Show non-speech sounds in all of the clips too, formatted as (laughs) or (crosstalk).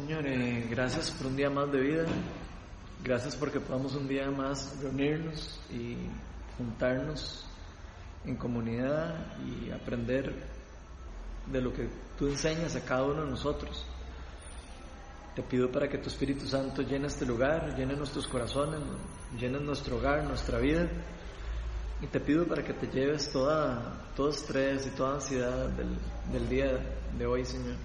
Señor, gracias por un día más de vida. Gracias porque podamos un día más reunirnos y juntarnos en comunidad y aprender de lo que tú enseñas a cada uno de nosotros. Te pido para que tu Espíritu Santo llene este lugar, llene nuestros corazones, llene nuestro hogar, nuestra vida. Y te pido para que te lleves toda, todo estrés y toda ansiedad del, del día de hoy, Señor.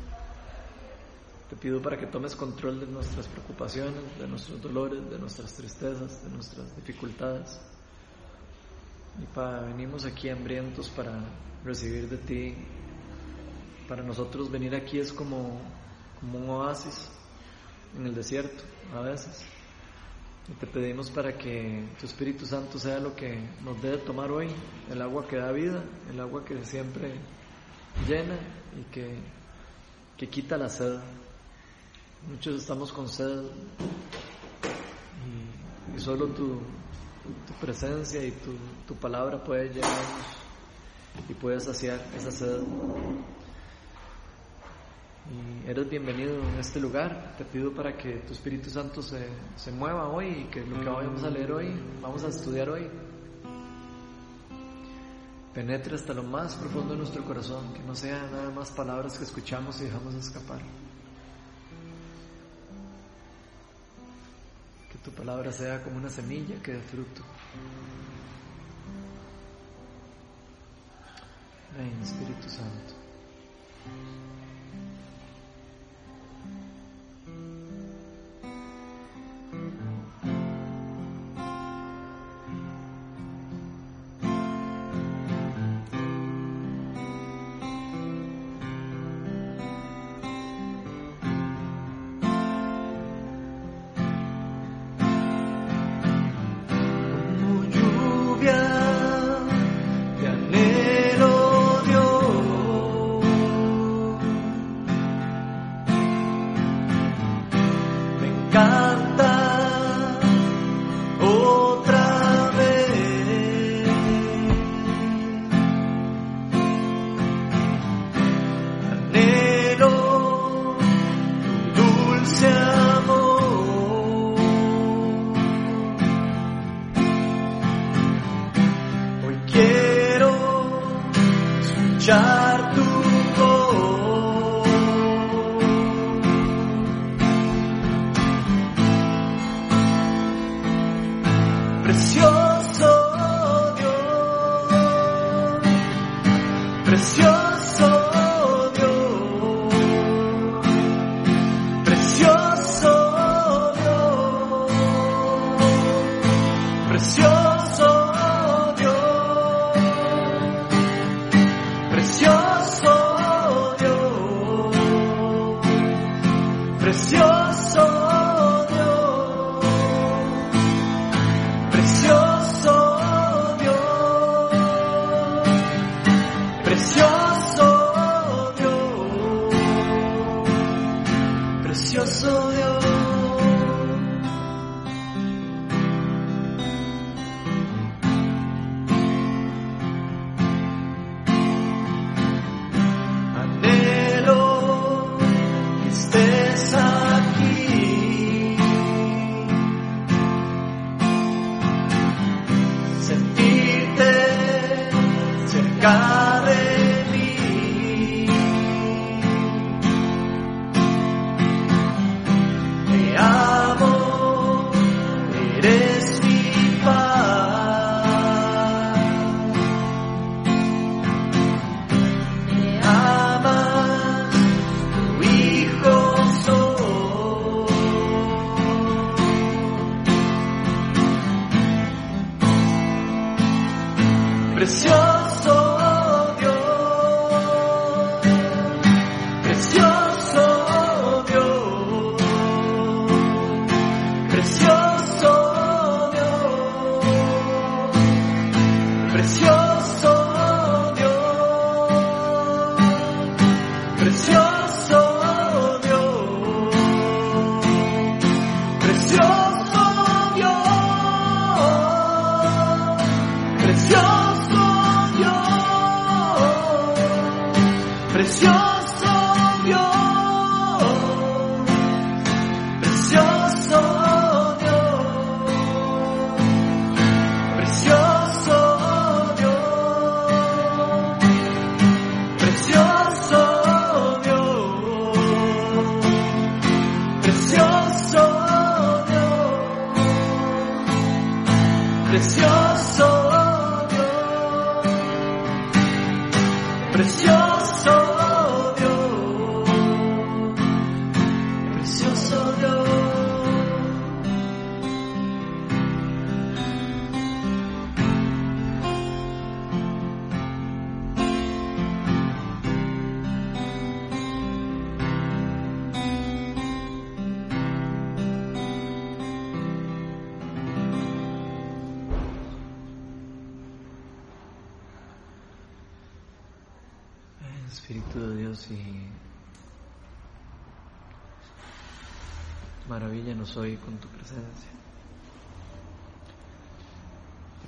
Te pido para que tomes control de nuestras preocupaciones, de nuestros dolores, de nuestras tristezas, de nuestras dificultades. Y para venimos aquí hambrientos para recibir de ti. Para nosotros venir aquí es como, como un oasis en el desierto a veces. Y te pedimos para que tu Espíritu Santo sea lo que nos dé de tomar hoy, el agua que da vida, el agua que siempre llena y que, que quita la sed. Muchos estamos con sed y, solo tu, tu, presencia y tu, tu palabra puede llenarnos y puede saciar esa sed. Y eres bienvenido en este lugar. Te pido para que tu Espíritu Santo se, se mueva hoy y que lo que vamos a leer hoy, vamos a estudiar hoy, penetre hasta lo más profundo de nuestro corazón, que no sean nada más palabras que escuchamos y dejamos escapar. Tu palabra sea como una semilla que dé fruto. Ven, Espíritu Santo. Precioso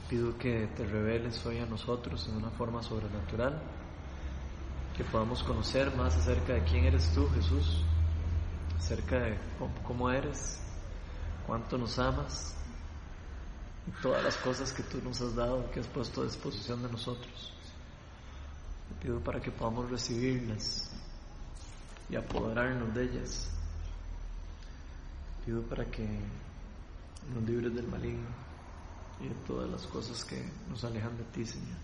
pido que te reveles hoy a nosotros en una forma sobrenatural, que podamos conocer más acerca de quién eres tú, Jesús, acerca de cómo eres, cuánto nos amas y todas las cosas que tú nos has dado, que has puesto a disposición de nosotros. Te pido para que podamos recibirlas y apoderarnos de ellas. Te pido para que nos libres del maligno y de todas las cosas que nos alejan de ti, Señor.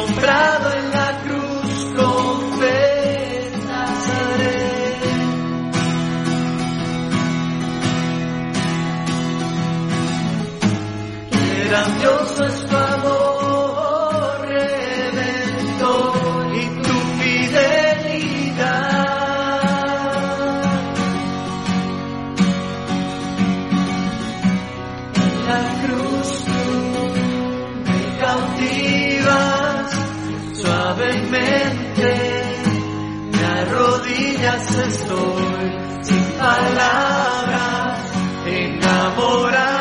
nombrado en la estoy sin palabras, enamorado.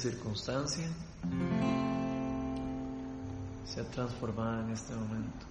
Circunstancia, sea transformada en este momento.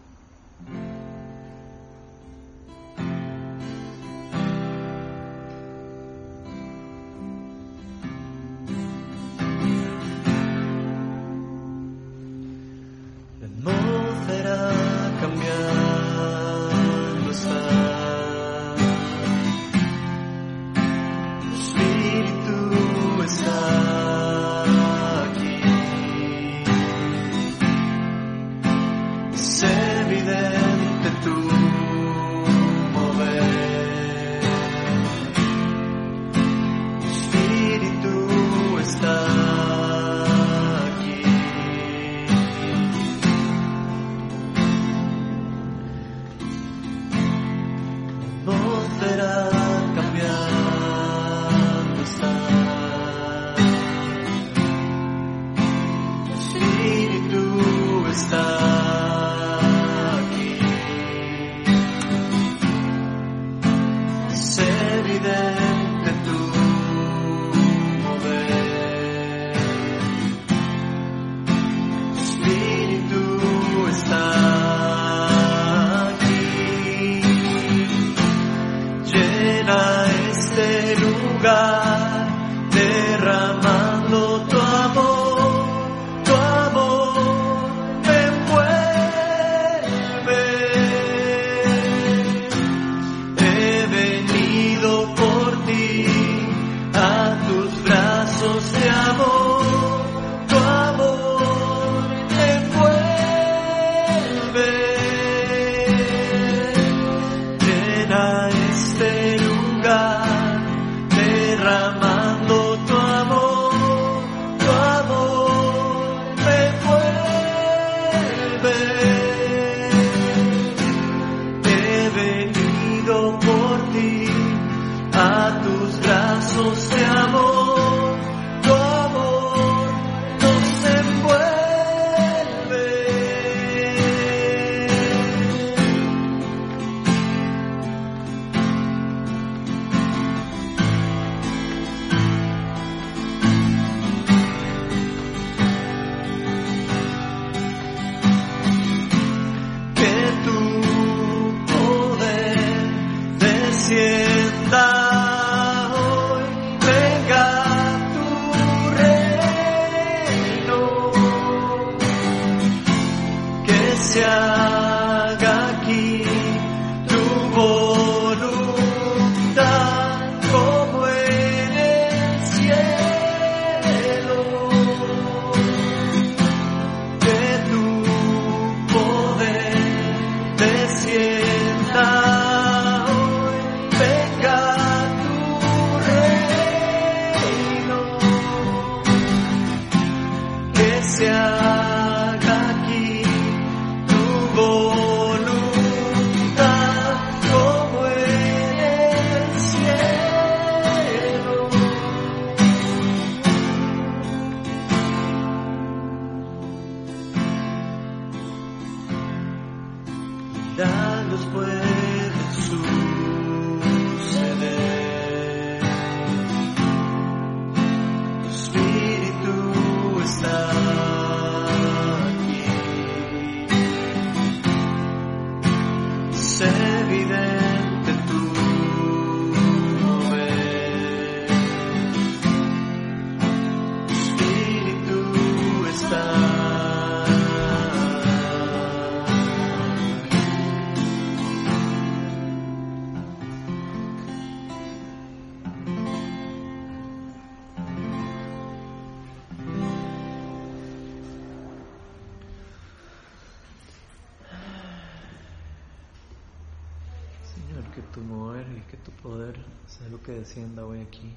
tu mover y que tu poder sea lo que descienda hoy aquí.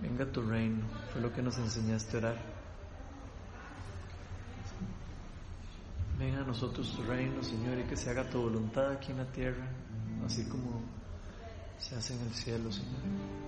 Venga tu reino, fue lo que nos enseñaste a orar. Venga a nosotros tu reino, Señor, y que se haga tu voluntad aquí en la tierra, así como se hace en el cielo, Señor.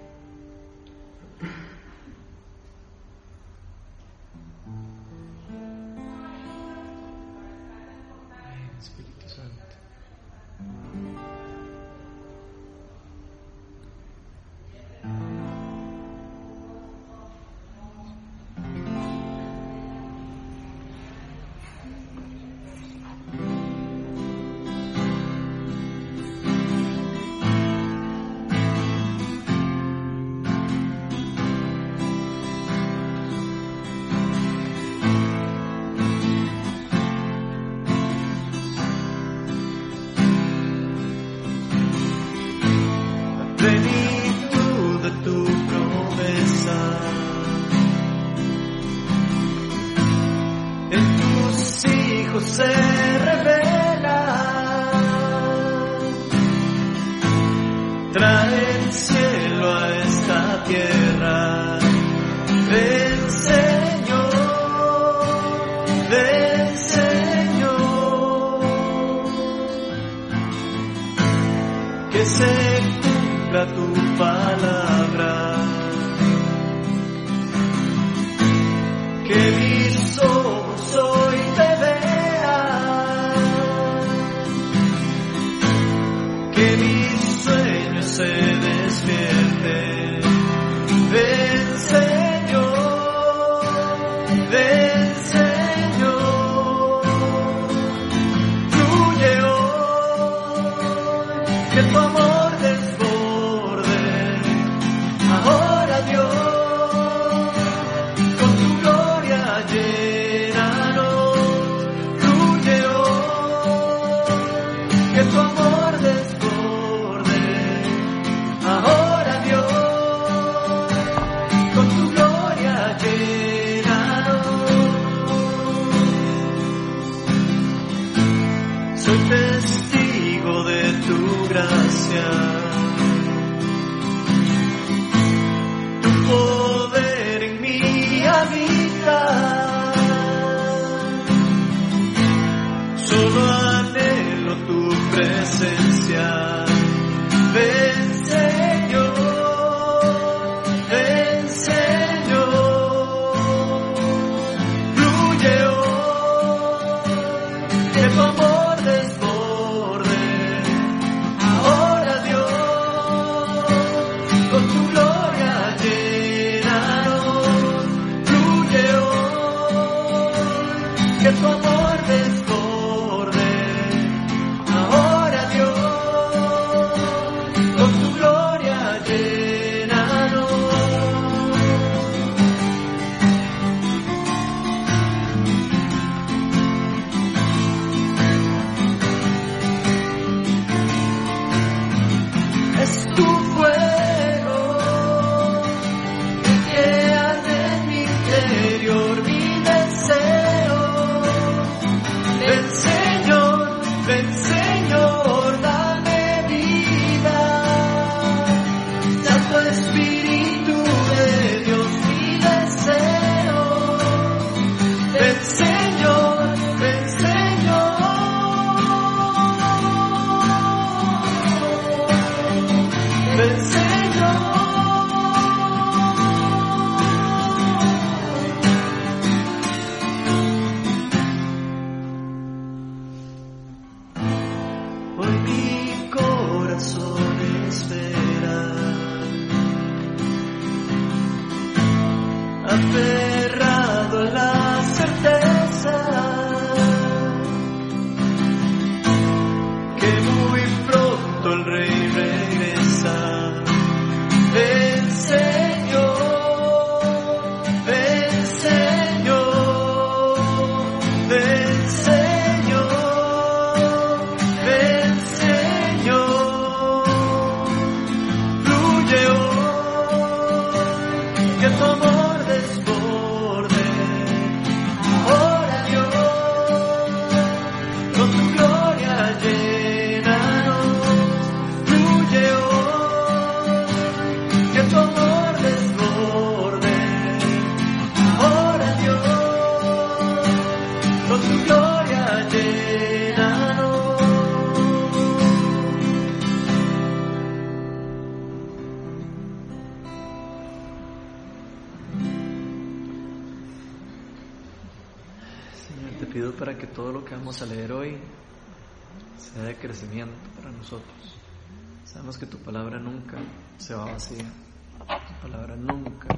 Sabemos que tu palabra nunca se va vacía, tu palabra nunca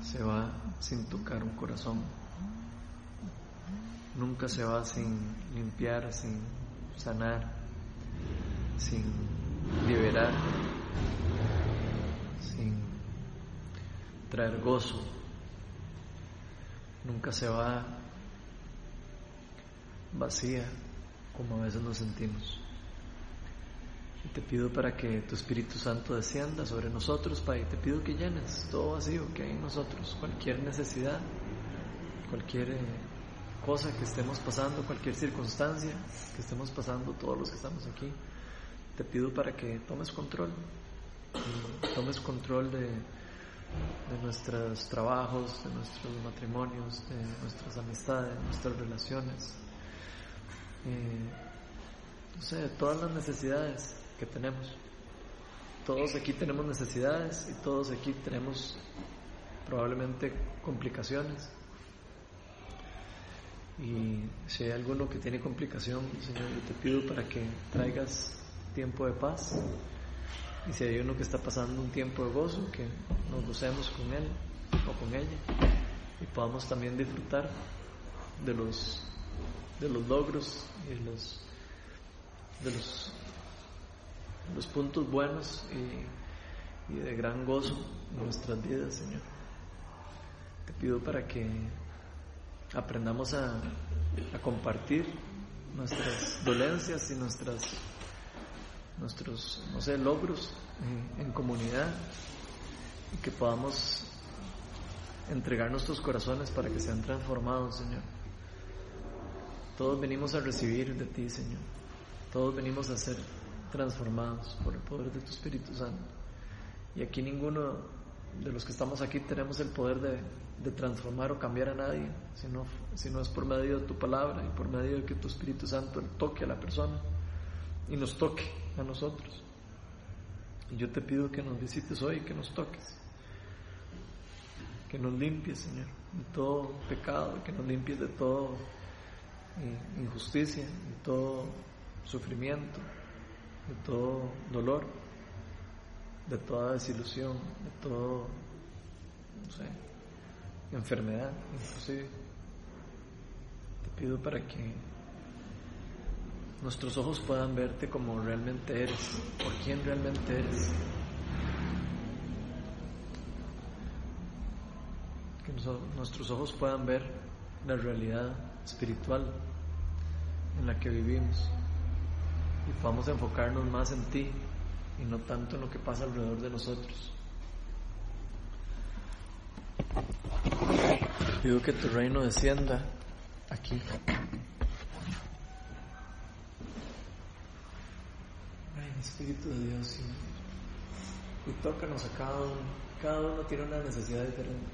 se va sin tocar un corazón, nunca se va sin limpiar, sin sanar, sin liberar, sin traer gozo, nunca se va vacía como a veces nos sentimos. Y te pido para que tu Espíritu Santo descienda sobre nosotros, Padre. Te pido que llenes todo vacío que hay en nosotros, cualquier necesidad, cualquier eh, cosa que estemos pasando, cualquier circunstancia que estemos pasando, todos los que estamos aquí. Te pido para que tomes control, tomes control de, nuestros trabajos, de nuestros matrimonios, de nuestras amistades, de nuestras relaciones, eh, no sé, de todas las necesidades que tenemos. Todos aquí tenemos necesidades y todos aquí tenemos probablemente complicaciones. Y si hay alguno que tiene complicación, Señor, yo te pido para que traigas tiempo de paz. Y si hay uno que está pasando un tiempo de gozo, que nos gocemos con él o con ella y podamos también disfrutar de los, de los logros y de los, de los los puntos buenos y, de gran gozo en nuestras vidas, Señor. Te pido para que aprendamos a, compartir nuestras dolencias y nuestras, nuestros, no sé, logros en, en comunidad y que podamos entregar nuestros corazones para que sean transformados, Señor. Todos venimos a recibir de ti, Señor. Todos venimos a ser transformados por el poder de tu Espíritu Santo. Y aquí ninguno de los que estamos aquí tenemos el poder de, transformar o cambiar a nadie, sino, no es por medio de tu palabra y por medio de que tu Espíritu Santo toque a la persona y nos toque a nosotros. Y yo te pido que nos visites hoy, que nos toques, que nos limpies, Señor, de todo pecado, que nos limpies de todo eh, injusticia, de todo sufrimiento, de todo dolor, de toda desilusión, de todo, no sé, enfermedad, inclusive. Te pido para que nuestros ojos puedan verte como realmente eres, por quién realmente eres. Que nuestros ojos puedan ver la realidad espiritual en la que vivimos y podamos enfocarnos más en ti y no tanto en lo que pasa alrededor de nosotros. pido que tu reino descienda aquí. Espíritu de Dios, y, y tócanos a cada uno. Cada uno tiene una necesidad diferente.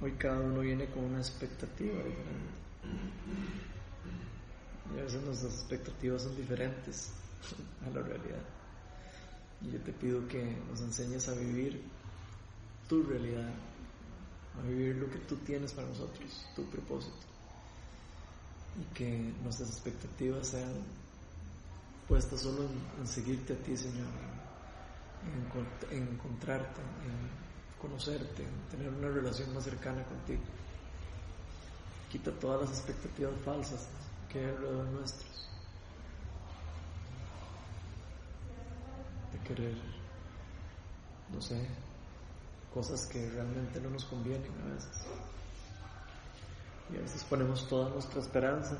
Hoy cada uno viene con una expectativa diferente. Y a veces nuestras expectativas son diferentes a la realidad. Y yo te pido que nos enseñes a vivir tu realidad, a vivir lo que tú tienes para nosotros, tu propósito. Y que nuestras expectativas sean puestas solo en, seguirte a ti, Señor, en, en encontrarte, en conocerte, en tener una relación más cercana contigo. Quita todas las expectativas falsas que alrededor nuestros. De querer, no sé, cosas que realmente no nos convienen a veces. Y a veces ponemos toda nuestra esperanza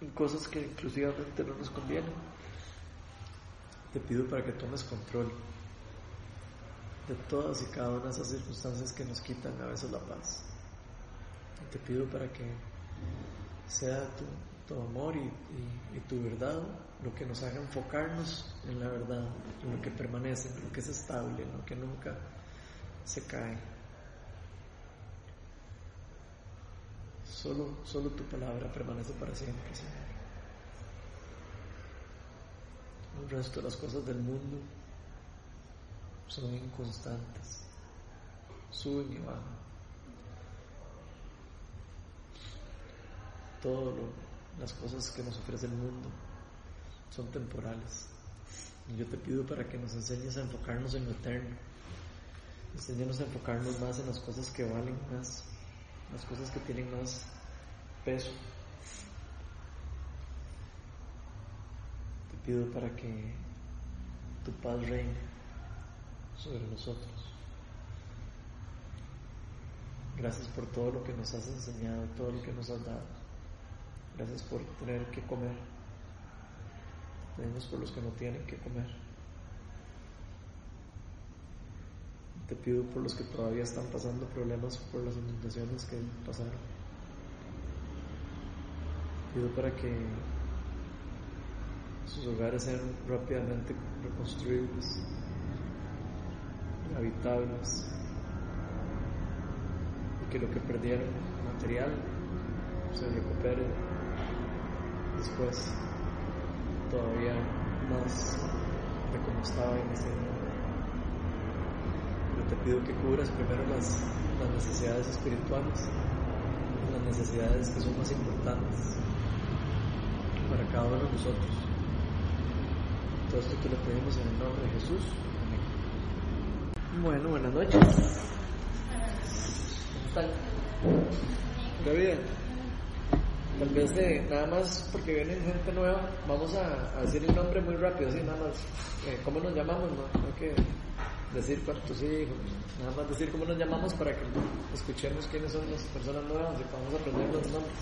en cosas que inclusivamente no nos convienen. Te pido para que tomes control de todas y cada una de esas circunstancias que nos quitan a veces la paz. Y te pido para que sea tu, amor y, tu verdad lo que nos haga enfocarnos en la verdad, en lo que permanece, en lo que es estable, en lo que nunca se cae. Solo, solo tu palabra permanece para siempre, Señor. El resto de las cosas del mundo son inconstantes, suben y bajan. Todas las cosas que nos ofrece el mundo son temporales. Y yo te pido para que nos enseñes a enfocarnos en lo eterno. Enséñanos a enfocarnos más en las cosas que valen más, las cosas que tienen más peso. Te pido para que tu paz reine sobre nosotros. Gracias por todo lo que nos has enseñado, todo lo que nos has dado. Gracias por tener que comer. Pedimos por los que no tienen que comer. Te pido por los que todavía están pasando problemas por las inundaciones que pasaron. Pido para que sus hogares sean rápidamente reconstruidos, habitables, y que lo que perdieron material se recupere después todavía más de como estaba inicialmente. Pero te pido que cubras primero las, las necesidades espirituales, las necesidades que son más importantes para cada uno de nosotros. Todo esto te lo pedimos en el nombre de Jesús. Amén. Bueno, buenas noches. ¿Cómo están? bien? Tal vez de, nada más porque viene gente nueva, vamos a, decir el nombre muy rápido, así nada más. Eh, ¿Cómo nos llamamos? No, hay que decir cuántos hijos, nada más decir cómo nos llamamos para que escuchemos quiénes son las personas nuevas y podamos aprender los nombres.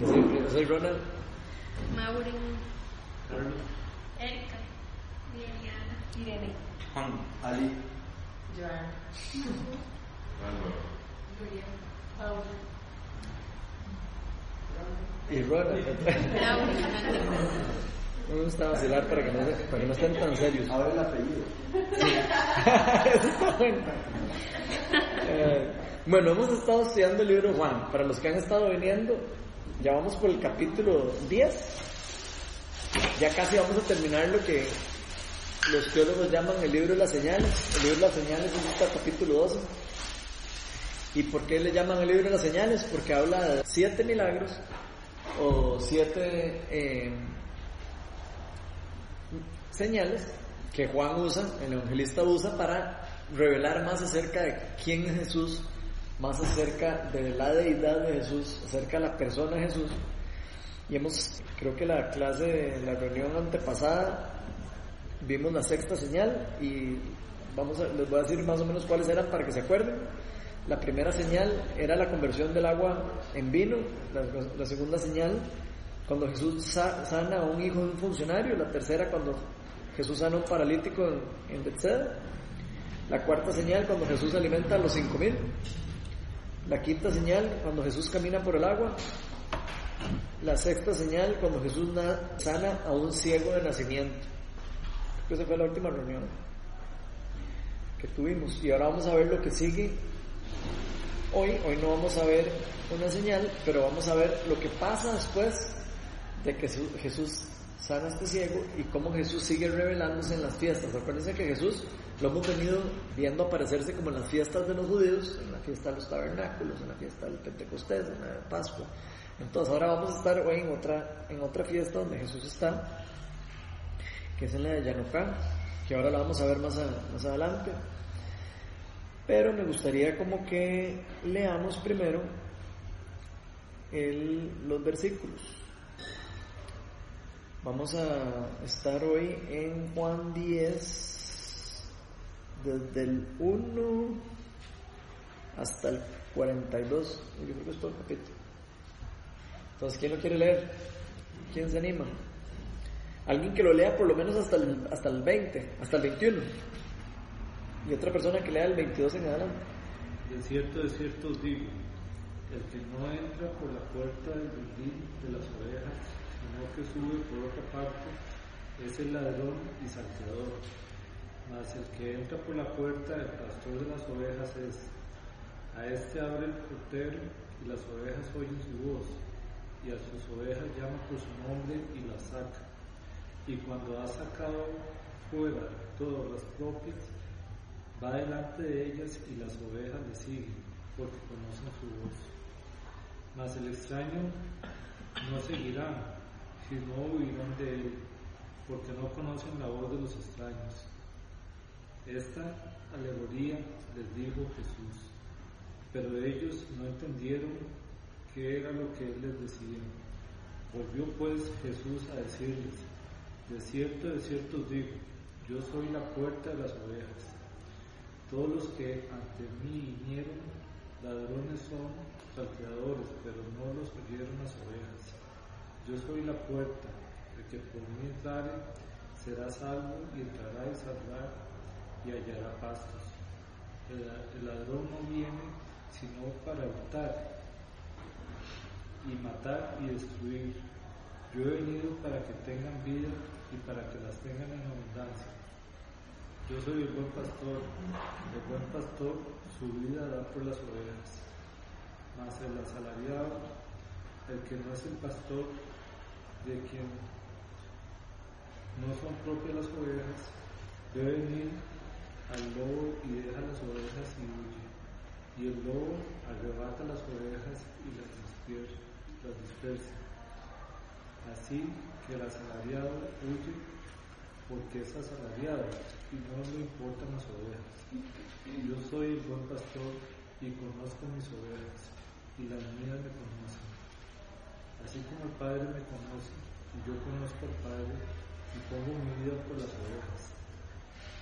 Yo soy, Ronald. Maureen. Erika. Liliana. Irene. Juan. Ali. Joana. Julia. Paula. Y Ronald. (laughs) No me gusta vacilar para que no, para que no estén tan serios. Ahora el apellido. (laughs) Eso está bueno. Eh, bueno, hemos estado estudiando el libro Juan. Para los que han estado viniendo, ya vamos por el capítulo 10. Ya casi vamos a terminar lo que los teólogos llaman el libro de las señales. El libro de las señales es hasta el capítulo 12. ¿Y por qué le llaman el libro de las señales? Porque habla de siete milagros o siete eh, señales que Juan usa, el evangelista usa para revelar más acerca de quién es Jesús, más acerca de la deidad de Jesús, acerca de la persona de Jesús. Y hemos, creo que la clase de la reunión antepasada, vimos la sexta señal y vamos les voy a decir más o menos cuáles eran para que se acuerden. La primera señal era la conversión del agua en vino, la, segunda señal cuando Jesús sa- sana a un hijo de un funcionario, la tercera cuando Jesús sana a un paralítico en, en Bethsaida, la cuarta señal cuando Jesús alimenta a los cinco mil, la quinta señal cuando Jesús camina por el agua, la sexta señal cuando Jesús na- sana a un ciego de nacimiento. Esa fue la última reunión que tuvimos. Y ahora vamos a ver lo que sigue. Hoy, hoy no vamos a ver una señal, pero vamos a ver lo que pasa después de que Jesús, sana a este ciego y cómo Jesús sigue revelándose en las fiestas. Acuérdense que Jesús lo hemos venido viendo aparecerse como en las fiestas de los judíos, en la fiesta de los tabernáculos, en la fiesta del Pentecostés, en la de Pascua. Entonces ahora vamos a estar hoy en otra, en otra fiesta donde Jesús está, que es en la de Yanocá, que ahora la vamos a ver más adelante. Pero me gustaría como que leamos primero el- los versículos. Vamos a estar hoy en Juan 10, desde el 1 hasta el 42. Yo creo que es todo el capítulo. Entonces, ¿quién lo quiere leer? ¿Quién se anima? Alguien que lo lea por lo menos hasta el, hasta el 20, hasta el 21. Y otra persona que lea el 22 en adelante. De cierto, de cierto digo, el que no entra por la puerta del redil de las ovejas, sino que sube por otra parte, es el ladrón y salteador. Mas el que entra por la puerta del pastor de las ovejas es, a este abre el portero y las ovejas oyen su voz, y a sus ovejas llama por su nombre y las saca. Y cuando ha sacado fuera todas las propias, va delante de ellas y las ovejas le siguen, porque conocen su voz. Mas el extraño no seguirán, sino huirán de él, porque no conocen la voz de los extraños. Esta alegoría les dijo Jesús, pero ellos no entendieron qué era lo que él les decía. Volvió pues Jesús a decirles, de cierto, de cierto os digo, yo soy la puerta de las ovejas. Todos los que ante mí vinieron, ladrones son, salteadores, pero no los oyeron las ovejas. Yo soy la puerta, el que por mí entrare será salvo y entrará y saldrá y hallará pastos. El, el ladrón no viene sino para hurtar y matar y destruir. Yo he venido para que tengan vida y para que las tengan en abundancia. Yo soy el buen pastor, el buen pastor su vida da por las ovejas, mas el asalariado, el que no es el pastor, de quien no son propias las ovejas, debe venir al lobo y deja las ovejas y huye. Y el lobo arrebata las ovejas y las dispersa. Las dispersa. Así que el asalariado huye porque es asalariado y no le importan las ovejas. Yo soy el buen pastor y conozco mis ovejas y las mías me conocen. Así como el Padre me conoce y yo conozco al Padre y pongo mi vida por las ovejas.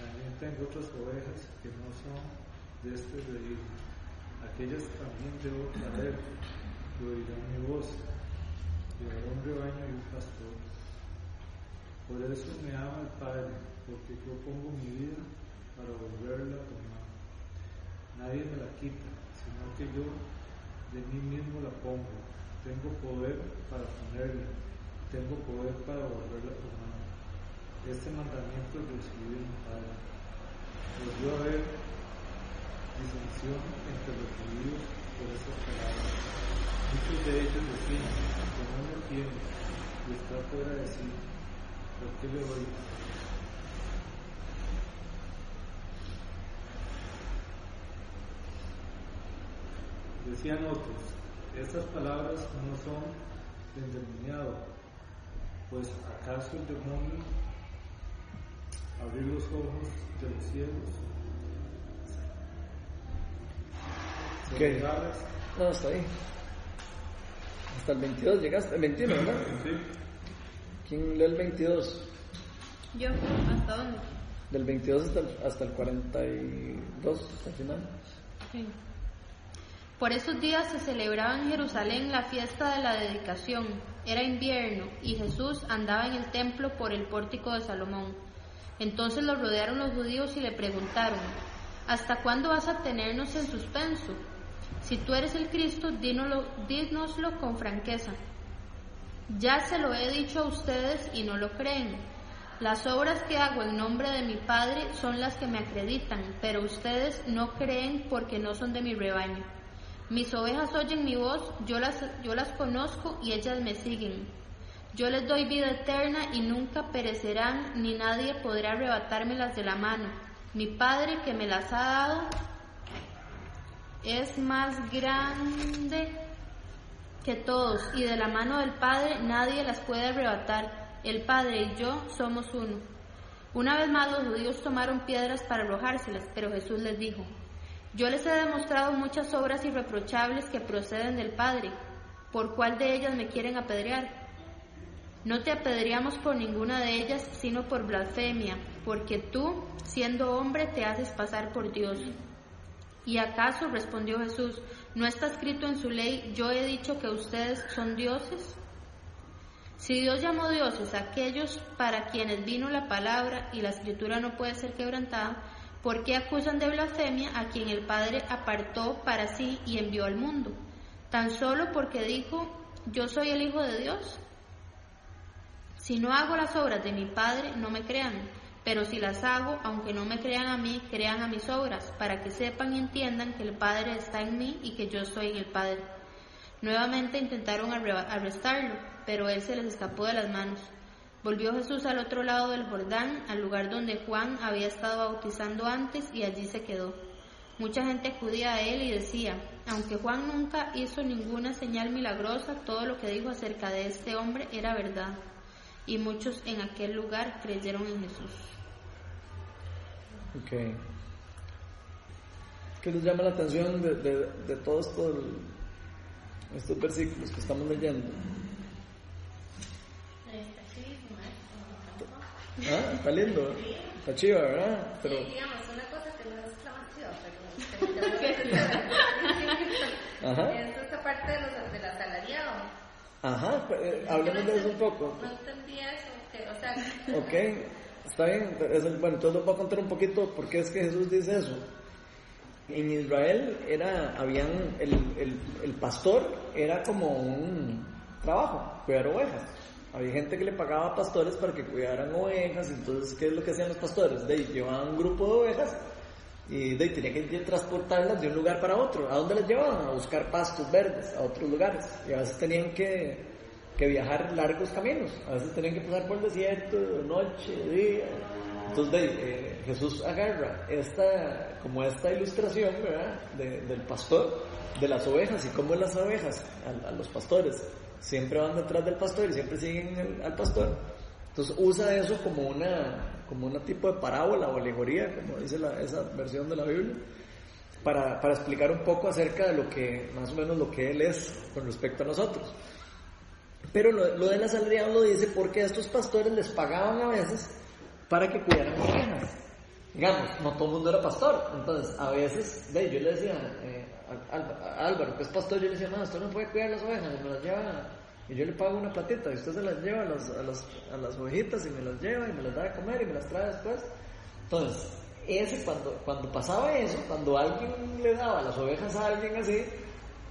También tengo otras ovejas que no son de este reino. Aquellas también debo traer y oirán mi voz. Llevará un rebaño y un pastor. Por eso me ama el Padre, porque yo pongo mi vida para volverla a tomar. Nadie me la quita, sino que yo de mí mismo la pongo. Tengo poder para ponerla, tengo poder para volverla a tomar. Este mandamiento recibí de mi Padre. Volvió a haber disensión entre los judíos por esas palabras. Muchos de ellos decían, que no lo tiene y está fuera de sí, ¿por qué le oí? Decían otros, estas palabras no son de endemoniado, pues acaso el demonio abrió los ojos de los ciegos. ¿Qué? No, hasta ahí. Hasta el 22 llegaste, el 21, ¿verdad? sí, ¿Quién lee el 22? Yo, ¿hasta dónde? Del 22 hasta el, hasta el 42, hasta el final. Sí. Por esos días se celebraba en Jerusalén la fiesta de la dedicación. Era invierno y Jesús andaba en el templo por el pórtico de Salomón. Entonces lo rodearon los judíos y le preguntaron, ¿hasta cuándo vas a tenernos en suspenso? Si tú eres el Cristo, dínoslo, dínoslo con franqueza. Ya se lo he dicho a ustedes y no lo creen. Las obras que hago en nombre de mi Padre son las que me acreditan, pero ustedes no creen porque no son de mi rebaño. Mis ovejas oyen mi voz, yo las, yo las conozco y ellas me siguen. Yo les doy vida eterna y nunca perecerán, ni nadie podrá arrebatármelas de la mano. Mi Padre que me las ha dado es más grande que todos, y de la mano del Padre nadie las puede arrebatar. El Padre y yo somos uno. Una vez más los judíos tomaron piedras para arrojárselas, pero Jesús les dijo, yo les he demostrado muchas obras irreprochables que proceden del Padre. ¿Por cuál de ellas me quieren apedrear? No te apedreamos por ninguna de ellas, sino por blasfemia, porque tú, siendo hombre, te haces pasar por Dios. ¿Y acaso, respondió Jesús, no está escrito en su ley, yo he dicho que ustedes son dioses? Si Dios llamó dioses a aquellos para quienes vino la palabra y la escritura no puede ser quebrantada, ¿por qué acusan de blasfemia a quien el Padre apartó para sí y envió al mundo? Tan solo porque dijo, yo soy el Hijo de Dios. Si no hago las obras de mi Padre, no me crean, pero si las hago, aunque no me crean a mí, crean a mis obras, para que sepan y entiendan que el Padre está en mí y que yo soy en el Padre. Nuevamente intentaron arrestarlo, pero él se les escapó de las manos. Volvió Jesús al otro lado del Jordán, al lugar donde Juan había estado bautizando antes, y allí se quedó. Mucha gente acudía a él y decía, Aunque Juan nunca hizo ninguna señal milagrosa, todo lo que dijo acerca de este hombre era verdad. Y muchos en aquel lugar creyeron en Jesús. Ok. ¿Qué les llama la atención de, de, de todos estos, estos versículos que estamos leyendo? Ah, está lindo, está chiva, ¿verdad? Pero, digamos, una cosa que no es llamativa, pero (laughs) ajá, es esta parte de los, del asalariado. Ajá, eh, hablemos de eso un poco. No entendí eso, que, o sea, (laughs) Ok, está bien. bueno, entonces les voy a contar un poquito por qué es que Jesús dice eso. En Israel era, habían, el, el, el pastor era como un trabajo, cuidar ovejas. Había gente que le pagaba a pastores para que cuidaran ovejas, entonces, ¿qué es lo que hacían los pastores? De llevaban un grupo de ovejas y de ahí tenían que transportarlas de un lugar para otro. ¿A dónde las llevaban? A buscar pastos verdes, a otros lugares. Y a veces tenían que, que viajar largos caminos. A veces tenían que pasar por el desierto, noche, día. Entonces de eh, Jesús agarra esta, como esta ilustración, ¿verdad? De- del pastor, de las ovejas y cómo las ovejas, a, a los pastores, siempre van detrás del pastor y siempre siguen el- al pastor. Entonces usa eso como una, como una tipo de parábola o alegoría, como dice la- esa versión de la Biblia, para, para explicar un poco acerca de lo que, más o menos lo que Él es con respecto a nosotros. Pero lo, lo del asalariado lo dice porque estos pastores les pagaban a veces para que cuidaran ovejas. Digamos, no todo el mundo era pastor, entonces a veces, de, yo le decía eh, a, a- a Álvaro, que es pastor, yo le decía, no, usted no puede cuidar las ovejas, me las lleva, y yo le pago una platita, y usted se las lleva a, los- a, los- a las ovejitas y me las lleva y me las da de comer y me las trae después. Entonces, ese cuando, cuando pasaba eso, cuando alguien le daba las ovejas a alguien así,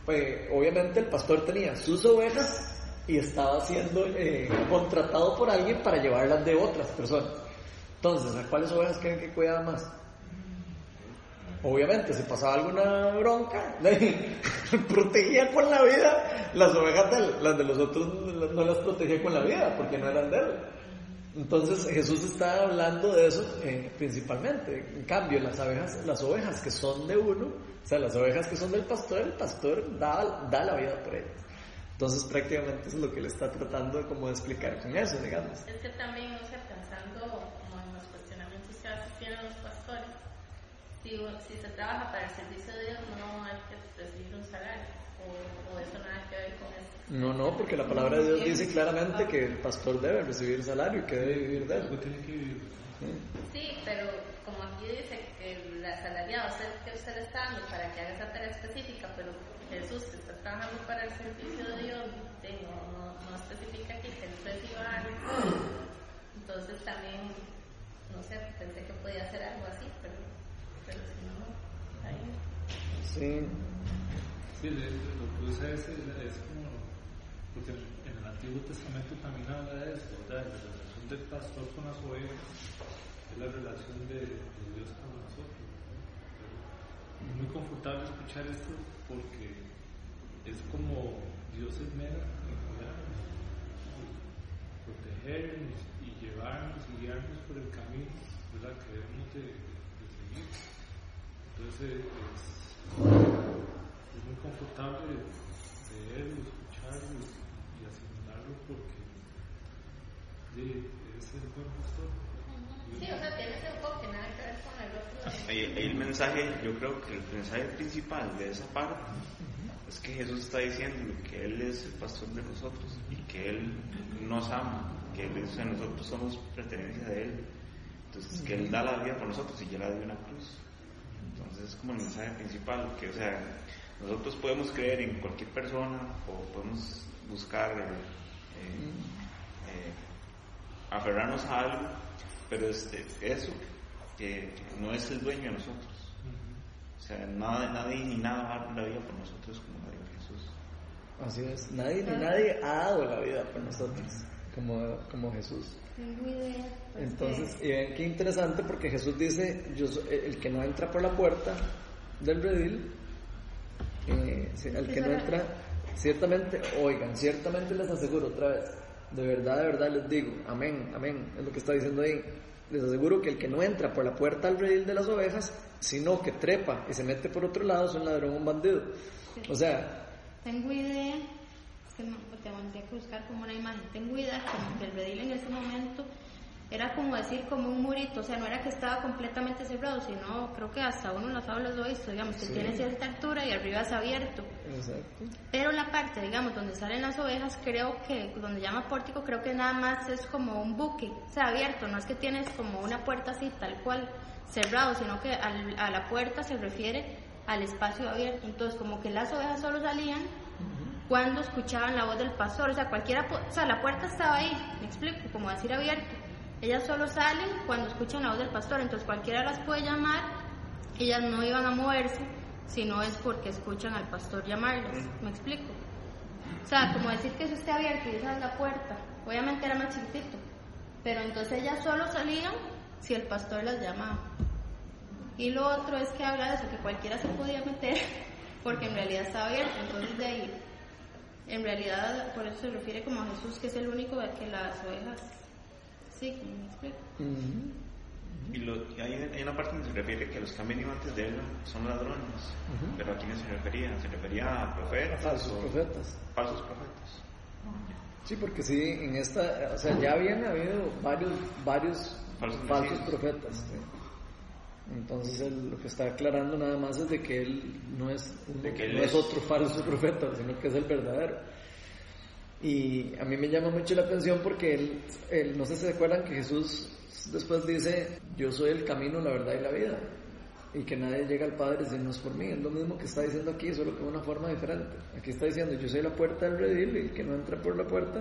pues obviamente el pastor tenía sus ovejas y estaba siendo eh, contratado por alguien para llevarlas de otras personas. Entonces, ¿a cuáles ovejas creen que cuidaba más? Obviamente, si pasaba alguna bronca, (laughs) protegía con la vida las ovejas de las de los otros no las protegía con la vida porque no eran de él. Entonces Jesús está hablando de eso eh, principalmente. En cambio, las ovejas, las ovejas que son de uno, o sea, las ovejas que son del pastor, el pastor da, da la vida por ellas. Entonces prácticamente es lo que le está tratando como de explicar con eso, digamos. es que también, sea, pensando como en los cuestionamientos que a veces tienen los pastores, si, si se trabaja para el servicio de Dios, no hay que recibir un salario, o, o eso nada que ver con eso. No, no, porque la palabra de Dios dice claramente que el pastor debe recibir salario y que debe vivir de él. tiene que vivir. Sí, pero como aquí dice que el asalariado es el que usted le está dando para que haga esa tarea específica, pero Jesús que está trabajando para el servicio de Dios, no, no, no especifica aquí que él reciba algo. Entonces también, no sé, pensé que podía hacer algo así, pero si no, no. Ahí. Sí, Sí, lo que usa es, es como, porque en el Antiguo Testamento también habla de esto, ¿verdad? La relación del pastor con las ovejas es la relación de, Dios con nosotros. ¿no? Es muy confortable escuchar esto porque es como Dios es mega en cuidarnos, protegernos y llevarnos y guiarnos por el camino ¿verdad? que debemos de, de- de seguir. Entonces es, es muy confortable leerlo, escucharlo y asimilarlo porque de, es el buen pastor. Sí, o sea, tiene ese enfoque, nada que ver con el otro. Ahí- ahí el mensaje, yo creo que el mensaje principal de esa parte es que Jesús está diciendo que Él es el pastor de nosotros y que Él nos ama, que Él es, o sea, nosotros somos pertenencia de Él. Entonces, que Él da la vida por nosotros y ya la dio en la cruz. Entonces, es como el mensaje principal, que, o sea, nosotros podemos creer en cualquier persona o podemos buscar eh, eh, eh, aferrarnos a algo, pero este, eso, que no es el dueño de nosotros. O sea, nada, nadie ni nada va a dar la vida por nosotros como la dio Jesús. así es. Nadie ni nadie ha dado la vida por nosotros, como, como Jesús. Tengo idea. Entonces, y ven qué interesante porque Jesús dice, yo soy- el que no entra por la puerta del redil, eh, el que no entra, ciertamente, oigan, ciertamente les aseguro otra vez, de verdad, de verdad les digo, amén, amén, es lo que está diciendo ahí, les aseguro que el que no entra por la puerta al redil de las ovejas, sino que trepa y se mete por otro lado, es un ladrón un bandido. O sea, Tengo idea, es que pues, te tendría que buscar como una imagen, tengo idea como que el redil en ese momento era como decir como un murito, o sea, no era que estaba completamente cerrado, sino creo que hasta uno en las aulas lo visto, digamos, que Sí. tiene cierta altura y arriba es abierto. exacto. Pero la parte, digamos, donde salen las ovejas, creo que, donde llama pórtico, creo que nada más es como un buque, o sea, abierto, no es que tienes como una puerta así, tal cual, cerrado, sino que al- a la puerta se refiere al espacio abierto. Entonces, como que las ovejas solo salían cuando escuchaban la voz del pastor, o sea, cualquiera, o sea, la puerta estaba ahí, me explico, como decir abierto. Ellas solo salen cuando escuchan la voz del pastor, entonces cualquiera las puede llamar, ellas no iban a moverse, si no es porque escuchan al pastor llamarlas, me explico. O sea, como decir que eso esté abierto y esa es la puerta, obviamente era más chiquitito, pero entonces ellas solo salían si el pastor las llamaba. Y lo otro es que habla de eso, que cualquiera se podía meter, (laughs) porque en realidad estaba abierto, entonces de ahí, en realidad, por eso se refiere como a Jesús, que es el único que las ovejas, sí, como. Ujú. Y, lo, y hay, hay una parte donde se refiere que los que han venido antes de él son ladrones. Ujú. Pero a quiénes se refería? Se refería a profetas. Falsos o- profetas. Falsos profetas. Sí, porque sí, en esta, o sea, ya habían habido varios, varios Falsos profetas. sí. Entonces él lo que está aclarando nada más es de que él no es, un- De que él no es es- otro falso profeta, sino que es el verdadero. Y a mí me llama mucho la atención porque él, él- no sé si se acuerdan que Jesús después dice, yo soy el camino, la verdad y la vida. Y que nadie llega al Padre si no es por mí. Es lo mismo que está diciendo aquí, solo que de una forma diferente. Aquí está diciendo, yo soy la puerta del redil y el que no entra por la puerta.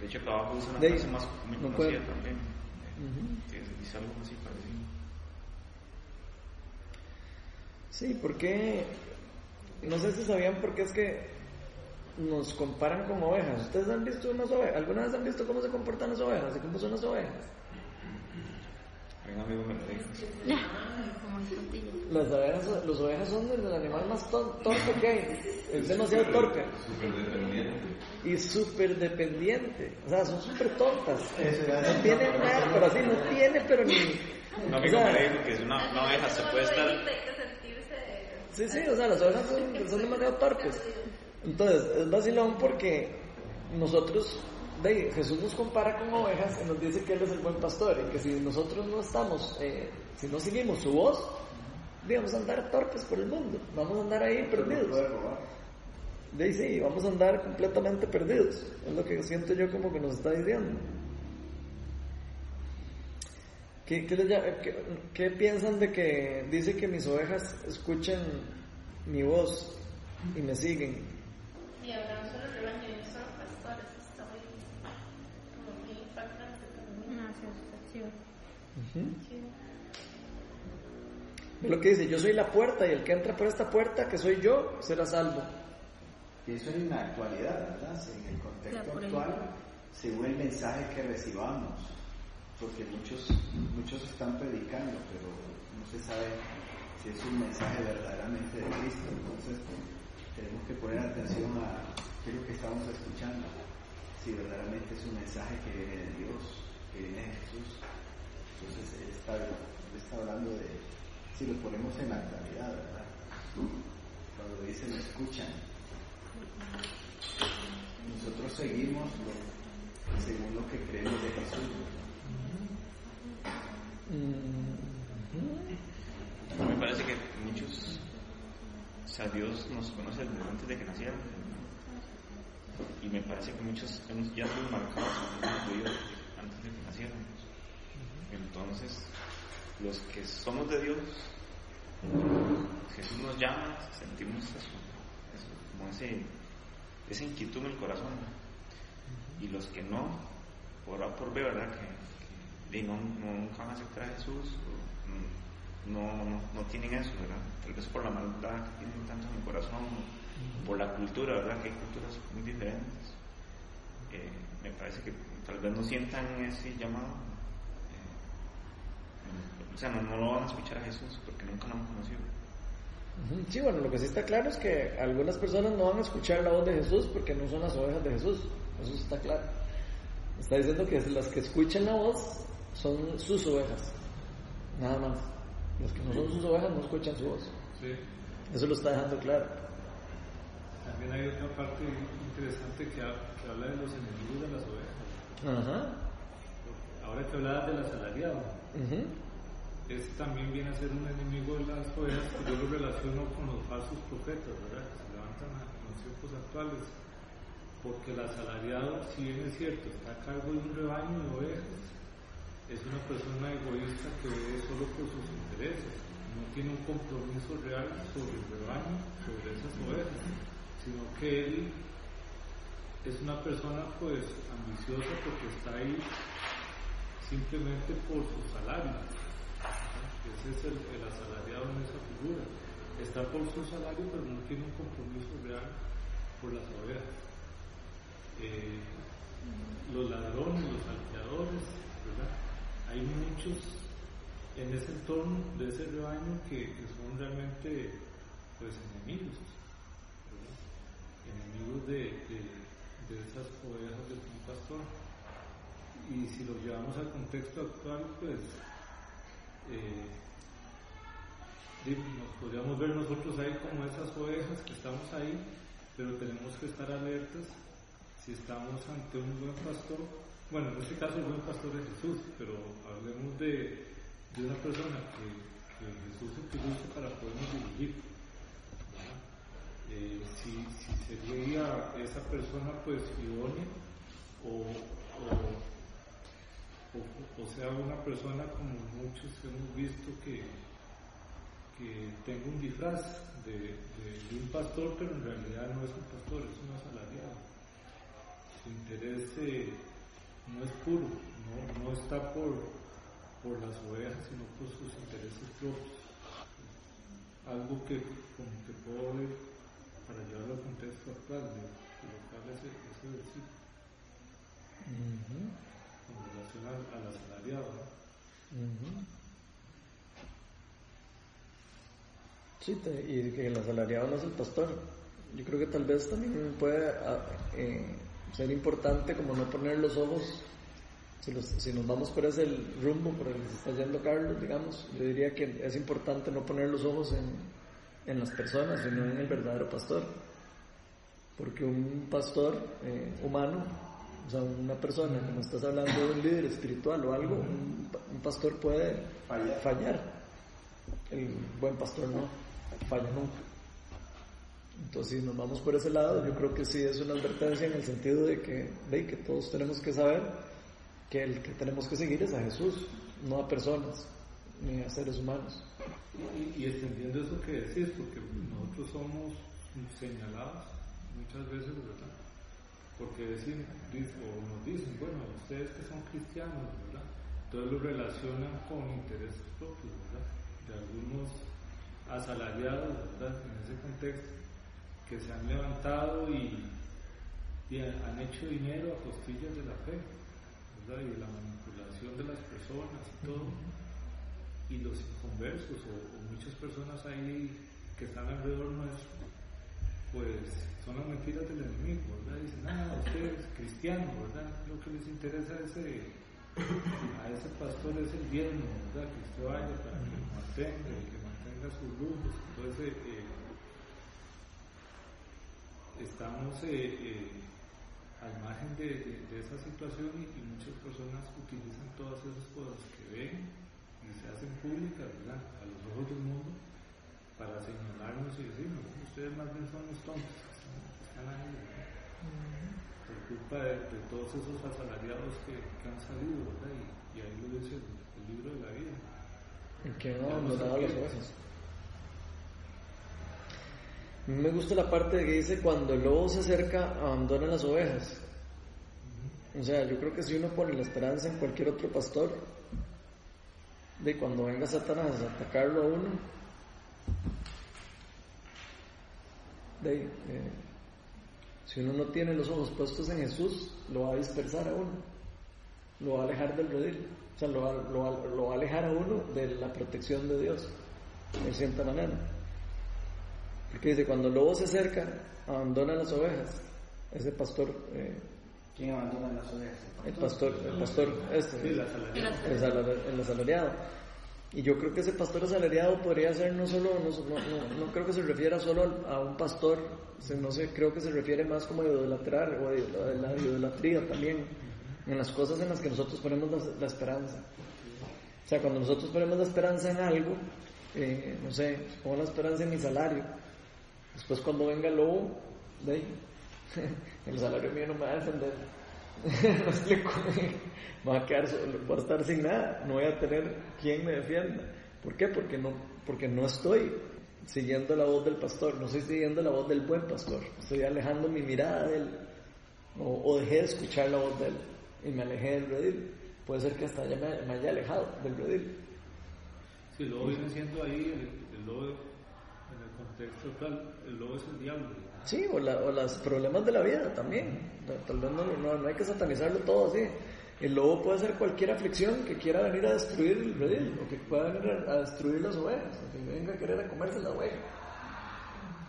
De hecho, acá abajo usa una frase más muy no conocida también. Ujú. Dice, dice algo así parecido. Sí, porque no sé si sabían por qué es que nos comparan con ovejas. ¿Ustedes han visto unas ovejas? ¿Alguna vez han visto cómo se comportan las ovejas y cómo son las ovejas? Un amigo me lo dijo. Las ovejas, las ovejas son el animal más ton- torpe que hay. Es demasiado torpe. Y súper dependiente. O sea, son súper tontas. No tienen nada, pero así no tiene, pero ni. Un o amigo sea, me dijo que es una, una oveja se puede estar. Sí, sí, o sea, las ovejas son, son demasiado torpes. Entonces, es vacilón porque nosotros, de Jesús nos compara con ovejas y nos dice que Él es el buen pastor y que si nosotros no estamos, eh, si no seguimos su voz, vamos a andar torpes por el mundo, vamos a andar ahí perdidos. De ahí sí, vamos a andar completamente perdidos. Es lo que siento yo como que nos está diciendo. ¿Qué, qué, les llama- qué- qué piensan de que dice que mis ovejas escuchen mi voz y me siguen? Y habrá un solo rebaño y un solo pastor, eso está muy, como muy impactante también. No, sí, sí, Es lo que dice, yo soy la puerta y el que entra por esta puerta, que soy yo, será salvo. Y eso en la actualidad, ¿verdad? En el contexto actual, según el mensaje que recibamos, porque muchos, muchos están predicando, pero no se sabe si es un mensaje verdaderamente de Cristo. Entonces, tenemos que poner atención a qué es lo que estamos escuchando, si verdaderamente es un mensaje que viene de Dios, que viene de Jesús. Entonces, él está, está hablando de, si lo ponemos en la actualidad, ¿verdad? Cuando dice, me escuchan, nosotros seguimos según lo que creemos de Jesús. Mm, A mí me parece que muchos, o sea, Dios nos conoce desde antes de que naciéramos. Y me parece que muchos ya estamos marcados antes de que naciéramos. Entonces, los que somos de Dios, Jesús nos llama, sentimos eso, eso, como ese, esa inquietud en el corazón. Y los que no, por A por B, ¿verdad? Que, que no, no- nunca van a aceptar a Jesús, o, no, no, no tienen eso, ¿verdad? Tal vez por la maldad que tienen tanto en el corazón, o por la cultura, ¿verdad? Que hay culturas muy diferentes. Eh, me parece que tal vez no sientan ese llamado. O sea, no, no lo van a escuchar a Jesús porque nunca lo han conocido. Sí, bueno, lo que sí está claro es que algunas personas no van a escuchar la voz de Jesús porque no son las ovejas de Jesús. Eso está claro. Está diciendo que las que escuchen la voz son sus ovejas, nada más. Los que no son sus ovejas no escuchan su voz. Sí. Eso lo está dejando claro. También hay otra parte interesante que, ha- que habla de los enemigos de las ovejas. Ajá. Ahora que hablabas del asalariado, ujú. Este también viene a ser un enemigo de las ovejas yo lo relaciono con los falsos profetas, ¿verdad? Que se levantan en los tiempos actuales. Porque el asalariado, si bien es cierto, está a cargo de un rebaño de ovejas, es una persona egoísta que ve solo por sus intereses, no tiene un compromiso real sobre el rebaño, sobre esas ovejas, sino que él es una persona pues ambiciosa porque está ahí simplemente por su salario. Es el, asalariado en esa figura. Está por su salario pero no tiene un compromiso real por las ovejas. Eh, los ladrones, los salteadores, ¿verdad? Hay muchos en ese entorno de ese rebaño que, son realmente pues enemigos, enemigos de, de- de esas ovejas del buen pastor. Y si lo llevamos al contexto actual, pues eh, nos podríamos ver nosotros ahí como esas ovejas que estamos ahí, pero tenemos que estar alertas si estamos ante un buen pastor. Bueno, en este caso el buen pastor es Jesús, pero hablemos de, de una persona que, que Jesús utiliza para podernos dirigir. Eh, si, si sería esa persona pues idónea o, o- o sea una persona como muchos hemos visto que, que tenga un disfraz de, de- de un pastor pero en realidad no es un pastor, es un asalariado. Su interés eh, no es puro, no, no está por, por las ovejas sino por sus intereses propios algo que como que puedo ver para llevarlo al contexto actual de, habla ese, ese versículo Ujú. con relación al, al asalariado. ¿no? Sí, te- y que el asalariado no es el pastor. Yo creo que tal vez también puede ah, eh, ser importante como no poner los ojos, si, los- si nos vamos por ese rumbo por el que se está yendo Carlos, digamos, yo diría que es importante no poner los ojos en, en las personas, sino en el verdadero pastor. Porque un pastor eh, humano, o sea, una persona, como estás hablando de un líder espiritual o algo, un, pa- un pastor puede Fallar. fallar. El buen pastor no falla nunca. Entonces, si nos vamos por ese lado, yo creo que sí es una advertencia en el sentido de que, de que todos tenemos que saber que el que tenemos que seguir es a Jesús, no a personas ni a seres humanos. Y, extendiendo eso que decís, porque nosotros somos señalados muchas veces, ¿verdad? Porque decir, o nos dicen, bueno, ustedes que son cristianos, ¿verdad? Entonces lo relacionan con intereses propios, ¿verdad? De algunos asalariados, ¿verdad? En ese contexto, que se han levantado y, y han hecho dinero a costillas de la fe, ¿verdad? Y de la manipulación de las personas y todo y los inconversos o, o muchas personas ahí que están alrededor nuestro, pues son las mentiras del enemigo, ¿verdad? Dicen, ah, usted es (laughs) cristiano, ¿verdad? Lo que les interesa a ese, a ese pastor es el diezmo, ¿verdad? Que usted vaya para que lo mantenga y que mantenga sus lujos. Entonces, eh, estamos eh, eh, al margen de, de- de esa situación y, y muchas personas utilizan todas esas cosas que ven y se hacen públicas, ¿verdad? A los ojos del mundo para señalarnos y decirnos, ustedes más bien son los tontos están, ahí, ¿verdad? Por culpa de, de todos esos asalariados que, que han salido, ¿verdad? Y, y ahí lo dice el, el libro de la vida. Y que no las. Me gusta la parte que dice cuando el lobo se acerca, abandona las ovejas. O sea, yo creo que si uno pone la esperanza en cualquier otro pastor, de cuando venga Satanás a atacarlo a uno, de, eh, si uno no tiene los ojos puestos en Jesús, lo va a dispersar a uno, lo va a alejar del redil, o sea, lo va, lo lo va a alejar a uno de la protección de Dios, de cierta manera. Porque dice, cuando el lobo se acerca, abandona las ovejas, ese pastor eh, ¿Quién abandona las ovejas? El pastor, el pastor, este, el, el asalariado. Y yo creo que ese pastor asalariado podría ser no solo, no, no, no- no creo que se refiera solo a un pastor, sino se, creo que se refiere más como a idolatrar o a la, la idolatría también, en las cosas en las que nosotros ponemos la, la esperanza. O sea, cuando nosotros ponemos la esperanza en algo, eh, no sé, pongo la esperanza en mi salario, después cuando venga el lobo, (laughs) el salario mío no me va a defender. ¿Me explico? Voy a quedar solo, voy a estar sin nada, no voy a tener quien me defienda. ¿Por qué? Porque no, porque no estoy siguiendo la voz del pastor, no estoy siguiendo la voz del buen pastor, estoy alejando mi mirada de él, o, dejé de escuchar la voz de él y me alejé del redil. Puede ser que hasta ya me, haya alejado del redil. Sí, el lobo viene siendo ahí, el, el lobo el lobo es el diablo. Sí, o, la- o los problemas de la vida también. Tal- vez no, hay que satanizarlo todo así. El lobo puede ser cualquier aflicción que quiera venir a destruir el redil, o que pueda venir a, a destruir las ovejas, o que venga a querer a comerse la oveja.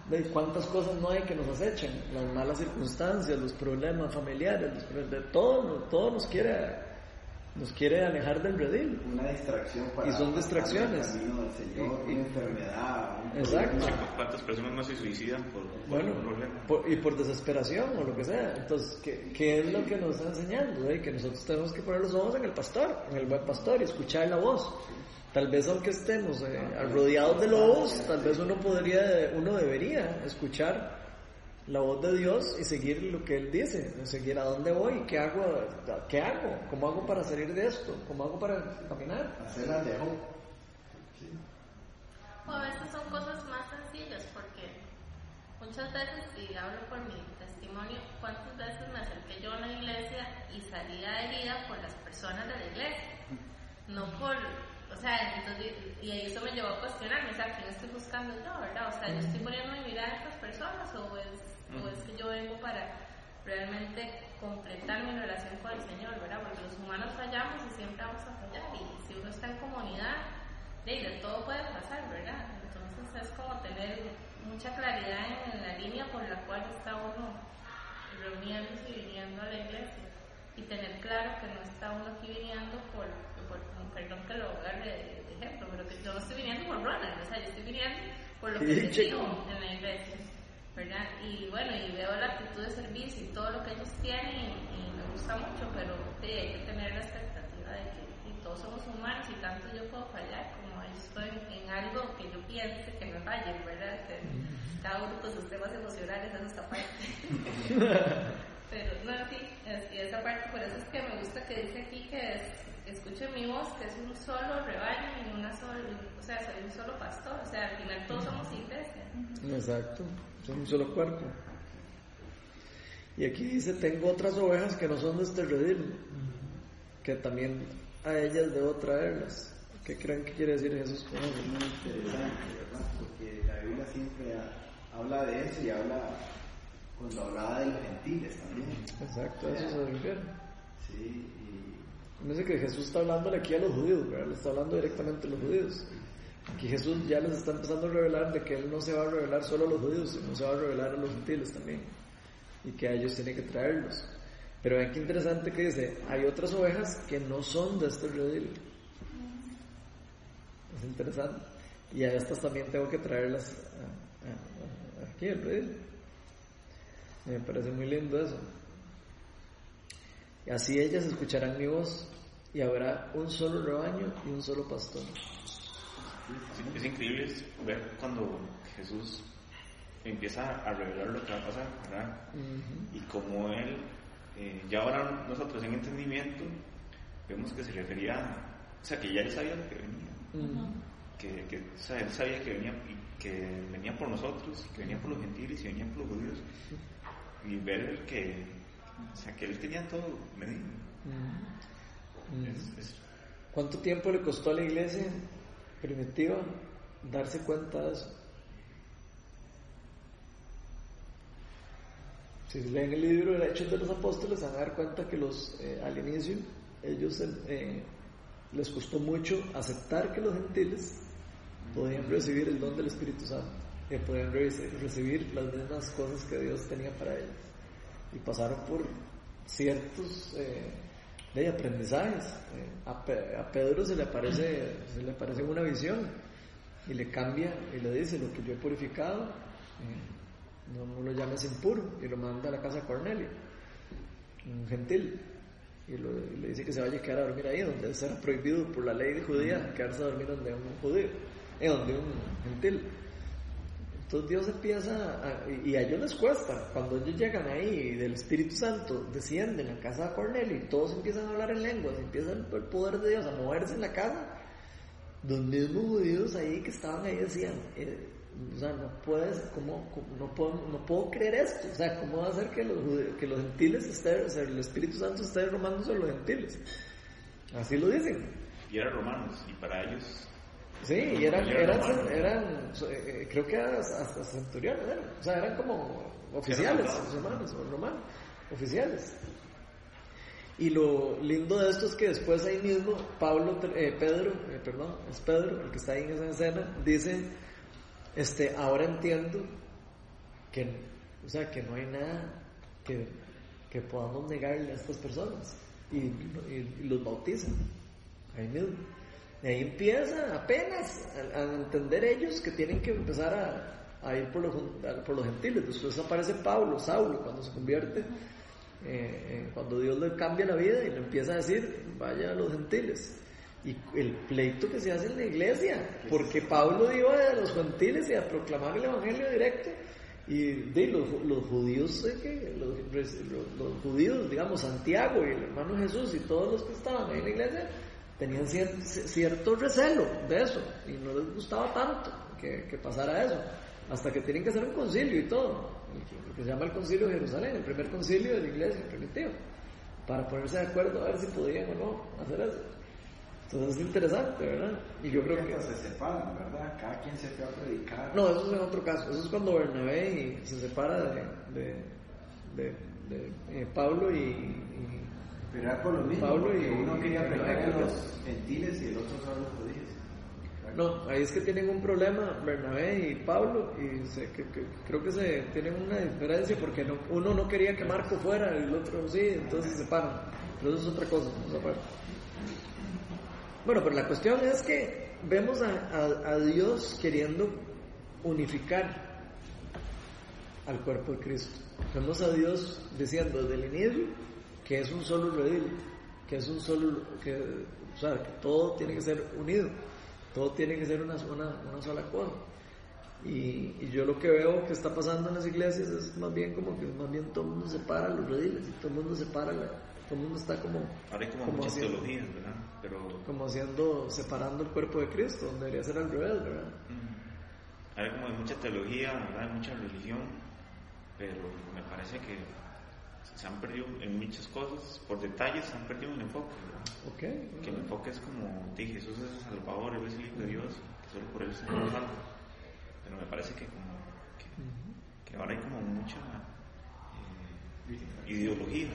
¿De cuántas cosas no hay que nos acechen? Las malas circunstancias, los problemas familiares, los problemas de todo, todo nos quiere, nos quiere alejar del redil. Una distracción para Y son distracciones. del camino del Señor, Y- y- una enfermedad, un Exacto. ¿Cuántas personas no se suicidan por, por Bueno, un problema? por- y por desesperación o lo que sea. Entonces, ¿qué, qué es lo que nos está enseñando? eh? Que nosotros tenemos que poner los ojos en el pastor, en el buen pastor y escuchar la voz. Tal vez aunque estemos eh, rodeados de lobos, tal vez uno podría, uno debería escuchar la voz de Dios y seguir lo que Él dice, seguir a dónde voy, qué hago, qué hago, cómo hago para salir de esto, cómo hago para caminar. Hacerlas de hope. O a veces son cosas más sencillas porque muchas veces, y hablo por mi testimonio, cuántas veces me acerqué yo a una iglesia y salía herida por las personas de la iglesia, no por, o sea, entonces, y eso me llevó a cuestionarme, o sea, ¿quién estoy buscando yo, verdad? O sea, yo estoy poniendo mi mirada en estas personas o es, o es que yo vengo para realmente completar mi relación con el Señor, ¿verdad? Porque los humanos fallamos y siempre vamos a fallar y si uno está en comunidad, de, todo puede pasar, ¿verdad? Entonces es como tener mucha claridad en, la línea por la cual está uno reuniéndose y viniendo a la iglesia. Y tener claro que no está uno aquí viniendo por, por perdón que lo agarre de, de ejemplo, pero que yo no estoy viniendo por runner, o sea, yo estoy viniendo por lo que Sí, chico. en la iglesia, ¿verdad? Y bueno, y veo la actitud de servicio y todo lo que ellos tienen y, y me gusta mucho, pero sí, hay que tener la expectativa de que y todos somos humanos y tanto yo puedo fallar como yo estoy en algo que yo piense que me falle, ¿verdad? Que cada uno con sus temas emocionales es esta parte. (laughs) Pero no, sí, es- y esa parte, por eso es que me gusta que dice aquí que es, escuchen mi voz, que es un solo rebaño y una sola, o sea, soy un solo pastor, o sea, al final todos. Exacto, son un solo cuerpo. Y aquí dice, tengo otras ovejas que no son de este redil, que también a ellas debo traerlas. ¿Qué creen que quiere decir Jesús con Es eso? muy interesante, ¿verdad? Porque la Biblia siempre ha- habla de eso y habla cuando hablaba de los gentiles también. Exacto, a eso se refiere. Sí, y Dice que Jesús está hablándole aquí a los judíos, ¿verdad? Le está hablando directamente a los judíos. Aquí Jesús ya les está empezando a revelar de que Él no se va a revelar solo a los judíos, sino se va a revelar a los gentiles también. Y que a ellos tiene que traerlos. Pero vean qué interesante que dice, hay otras ovejas que no son de este redil. Es interesante. Y a estas también tengo que traerlas aquí al redil. Me parece muy lindo eso. Y así ellas escucharán mi voz y habrá un solo rebaño y un solo pastor. Es, es increíble ver cuando Jesús empieza a revelar lo que va a pasar, ¿verdad? Y como Él, eh, ya ahora nosotros en entendimiento, vemos que se refería, o sea, que ya Él sabía lo que venía, que, que, o sea, Él sabía que venía, y que venía por nosotros, que venía por los gentiles y venía por los judíos, y ver que, o sea, que Él tenía todo medido. Ujú. Es- es- ¿Cuánto tiempo le costó a la iglesia primitiva darse cuenta de eso? Si leen el libro de Hechos de los Apóstoles, van a dar cuenta que los eh, al inicio ellos eh, les costó mucho aceptar que los gentiles podían recibir el don del Espíritu Santo, que podían recibir las mismas cosas que Dios tenía para ellos. Y pasaron por ciertos eh, de aprendizajes. Eh, a, Pe- a Pedro se le aparece, se le aparece una visión y le cambia y le dice lo que yo he purificado, eh, no, no lo llames impuro y lo manda a la casa de Cornelio, un gentil. Y, lo- y le dice que se vaya a quedar a dormir ahí, donde será prohibido por la ley judía quedarse a dormir donde un judío, eh, donde un gentil. Entonces Dios empieza, a- y a ellos les cuesta, cuando ellos llegan ahí del Espíritu Santo desciende en la casa de Cornelio y todos empiezan a hablar en lenguas, empieza el, el poder de Dios a moverse en la casa, los mismos judíos ahí que estaban ahí decían, eh, o sea, no puedes, ¿cómo, cómo- no, puedo, no puedo creer esto, o sea, ¿cómo va a ser que los, que los gentiles estén, o sea, el Espíritu Santo esté derramando sobre los gentiles? Así lo dicen. Y eran romanos, y para ellos Sí, y eran, eran eran, eran, eh, creo que hasta centuriones, eran. o sea, eran como oficiales, romanos, o romanos, oficiales. Y lo lindo de esto es que después ahí mismo, Pablo, eh, Pedro, eh, perdón, es Pedro, el que está ahí en esa escena, dice, este, ahora entiendo que, o sea, que no hay nada que, que podamos negarle a estas personas. Y, y- y los bautizan, ahí mismo. Y ahí empieza apenas a, a entender ellos que tienen que empezar a, a ir por los, a- por los gentiles. Después aparece Pablo, Saulo, cuando se convierte, eh, eh, cuando Dios le cambia la vida y le empieza a decir, vaya a los gentiles. Y el pleito que se hace en la iglesia, porque Pablo iba a los gentiles y a proclamar el evangelio directo. Y de, los, los judíos, los, los- los judíos, digamos, Santiago y el hermano Jesús y todos los que estaban ahí en la iglesia, tenían cier- cierto recelo de eso y no les gustaba tanto que, que pasara eso, hasta que tienen que hacer un concilio y todo, lo que se llama el concilio de Jerusalén, el primer concilio de la iglesia primitiva, para ponerse de acuerdo a ver si podían o no hacer eso. Entonces es interesante, ¿verdad? Y yo creo que... se separan, ¿verdad? Cada quien se fue a predicar. No, eso es en otro caso. Eso es cuando Bernabé y se separa de, de, de- de, eh, Pablo y, y- Pero era por lo mismo, Pablo y- uno quería predicar a y- los gentiles y el otro a los judíos. No, ahí es que tienen un problema Bernabé y Pablo y se- que- que- creo que se tienen una diferencia porque no- uno no quería que Marco fuera y el otro sí, entonces se separan. Pero eso es otra cosa, parte. Bueno, pero la cuestión es que vemos a, a- a Dios queriendo unificar al cuerpo de Cristo. Vemos a Dios diciendo desde el inicio que es un solo redil, que es un solo, que, o sea, que todo tiene que ser unido, todo tiene que ser una, una, una sola cosa. Y, y yo lo que veo que está pasando en las iglesias es más bien como que más bien todo el mundo separa los rediles y todo el mundo separa, la- todo el mundo está como, ahora hay como, como muchas haciendo- teologías, ¿verdad? Pero como haciendo, separando el cuerpo de Cristo, donde debería ser al revés, ¿verdad? mm, hay como mucha teología, ¿verdad? Hay mucha religión, pero me parece que se han perdido en muchas cosas, por detalles se han perdido el enfoque. Que el enfoque es como, dije, Jesús es el Salvador, Él es el Hijo de Dios, que solo por Él se nos salva. Pero me parece que como que, que ahora hay como mucha ideologías.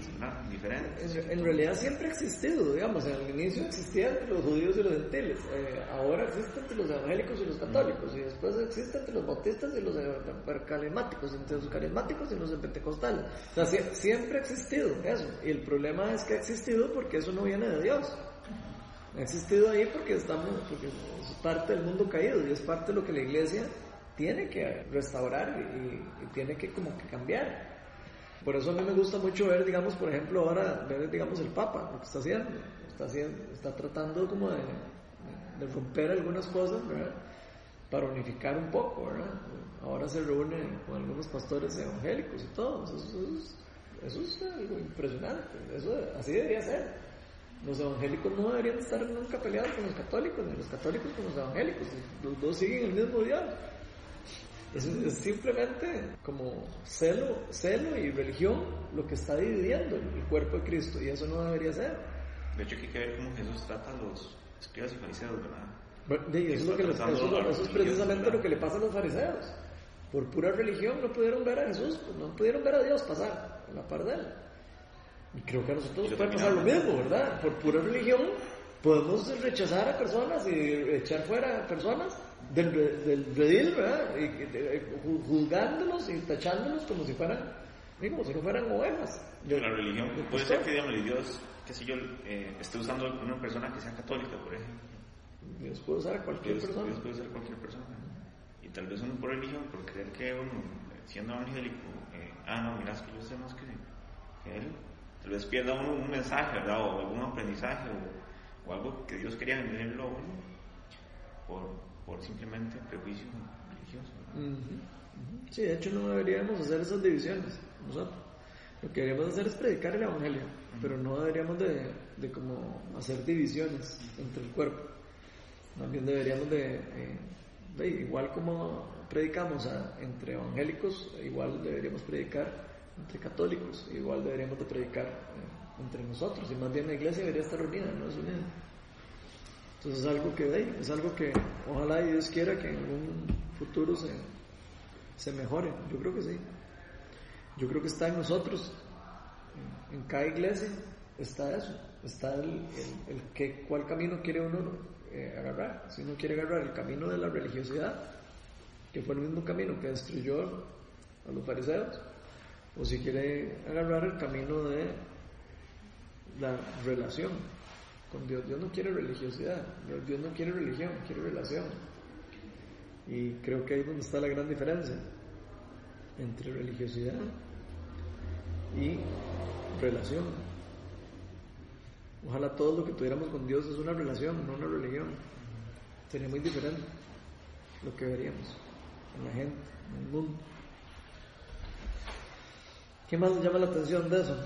Diferentes. En, realidad siempre ha existido, digamos, el inicio existía entre los judíos y los gentiles, eh, ahora existe entre los evangélicos y los católicos, y después existe entre los bautistas y los carismáticos, entre los carismáticos y los pentecostales. O sea, sie- siempre ha existido eso, y el problema es que ha existido porque eso no viene de Dios. Ha existido ahí porque estamos, porque es parte del mundo caído y es parte de lo que la iglesia tiene que restaurar y, y tiene que como que cambiar. Por eso a mí me gusta mucho ver, digamos, por ejemplo, ahora, ver, digamos, el Papa, lo que está haciendo. Está, haciendo, está tratando como de, romper algunas cosas, ¿verdad? Para unificar un poco, ¿verdad? Ahora se reúne con algunos pastores evangélicos y todo. Eso, es- eso es algo impresionante. Eso, así debería ser. Los evangélicos no deberían estar nunca peleados con los católicos, ni los católicos con los evangélicos. Los dos siguen el mismo Dios. Es, es simplemente como celo, celo y religión lo que está dividiendo el cuerpo de Cristo y eso no debería ser. De hecho, hay que ver cómo Jesús trata a los escribas y fariseos, ¿verdad? Bueno, y eso, es lo que les- eso, eso es precisamente lo que le pasa a los fariseos. Por pura religión no pudieron ver a Jesús, pues, no pudieron ver a Dios pasar a la par de él. Y creo que a nosotros nos puede pasar lo mismo, ¿verdad? Por pura religión podemos rechazar a personas y echar fuera a personas del, del redil, ¿verdad? Y, juzgándolos y tachándolos como si fueran como si no fueran ovejas. Yo, la religión, puede ser que, digamos, Dios, qué sé yo, eh, esté usando una persona que sea católica, por ejemplo. Dios puede usar a cualquier Dios, persona. Dios puede ser cualquier persona. Y tal vez uno por religión, por creer que uno, siendo evangélico, eh, ah, no, mira, es que yo sé más que, que él. Tal vez pierda uno un mensaje, ¿verdad? O algún aprendizaje, o, o algo que Dios quería venderlo a uno, por, por simplemente prejuicio religioso. Sí, de hecho no deberíamos hacer esas divisiones nosotros. Lo que deberíamos hacer es predicar el Evangelio, pero no deberíamos de, de como hacer divisiones entre el cuerpo. Bien deberíamos de, eh, de- igual como predicamos a- entre evangélicos, igual deberíamos predicar entre católicos, igual deberíamos de predicar eh, entre nosotros, y más bien la iglesia debería estar unida, no es unida. Entonces es algo que es algo que ojalá Dios quiera que en algún futuro se, se mejore. Yo creo que sí. Yo creo que está en nosotros, en, en cada iglesia está eso, está el, el- el que, cuál camino quiere uno eh, agarrar. Si uno quiere agarrar el camino de la religiosidad, que fue el mismo camino que destruyó a los fariseos, o si quiere agarrar el camino de la relación Dios. No quiere religiosidad, Dios- no quiere religión, quiere relación. Y creo que ahí es donde está la gran diferencia entre religiosidad y relación. Ojalá todo lo que tuviéramos con Dios es una relación, no una religión. Sería muy diferente lo que veríamos en la gente, en el mundo. ¿Qué más llama la atención de eso?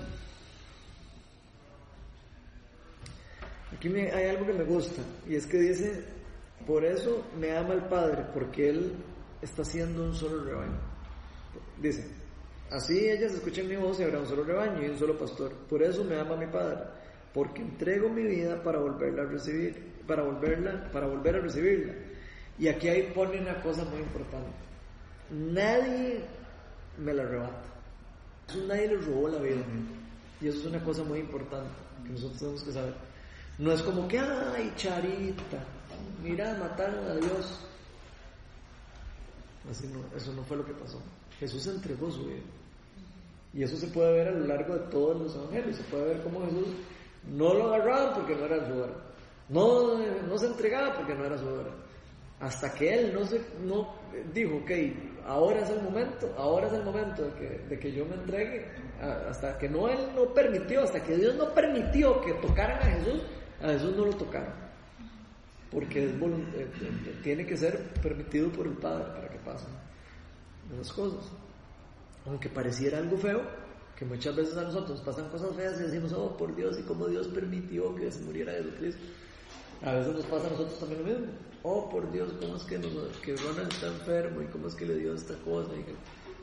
Aquí me- hay algo que me gusta y es que dice, por eso me ama el Padre, porque Él está haciendo un solo rebaño. Dice, así ellas escuchen mi voz y habrá un solo rebaño y un solo pastor. Por eso me ama mi Padre, porque entrego mi vida para volverla a recibir, para volverla, para volver a recibirla. Y aquí ahí pone una cosa muy importante. Nadie me la arrebata. Eso nadie le robó la vida. Y eso es una cosa muy importante que nosotros tenemos que saber. No es como que, ay, charita, mira, mataron a Dios. Así no, eso no fue lo que pasó. Jesús entregó su vida. Y eso se puede ver a lo largo de todos los evangelios. Se puede ver cómo Jesús no lo agarraban porque no era su hora. No, no se entregaba porque no era su hora. Hasta que él no, se, no dijo, ok, ahora es el momento, ahora es el momento de que, de que yo me entregue. Hasta que no él no permitió, hasta que Dios no permitió que tocaran a Jesús, a Jesús no lo tocaron. Porque eh, eh, tiene que ser permitido por el Padre para que pasen esas cosas. Aunque pareciera algo feo, que muchas veces a nosotros nos pasan cosas feas y decimos, oh por Dios, y cómo Dios permitió que se muriera Jesucristo. A veces nos pasa a nosotros también lo mismo. Oh por Dios, cómo es que, nos- que Ronald está enfermo y cómo es que le dio esta cosa.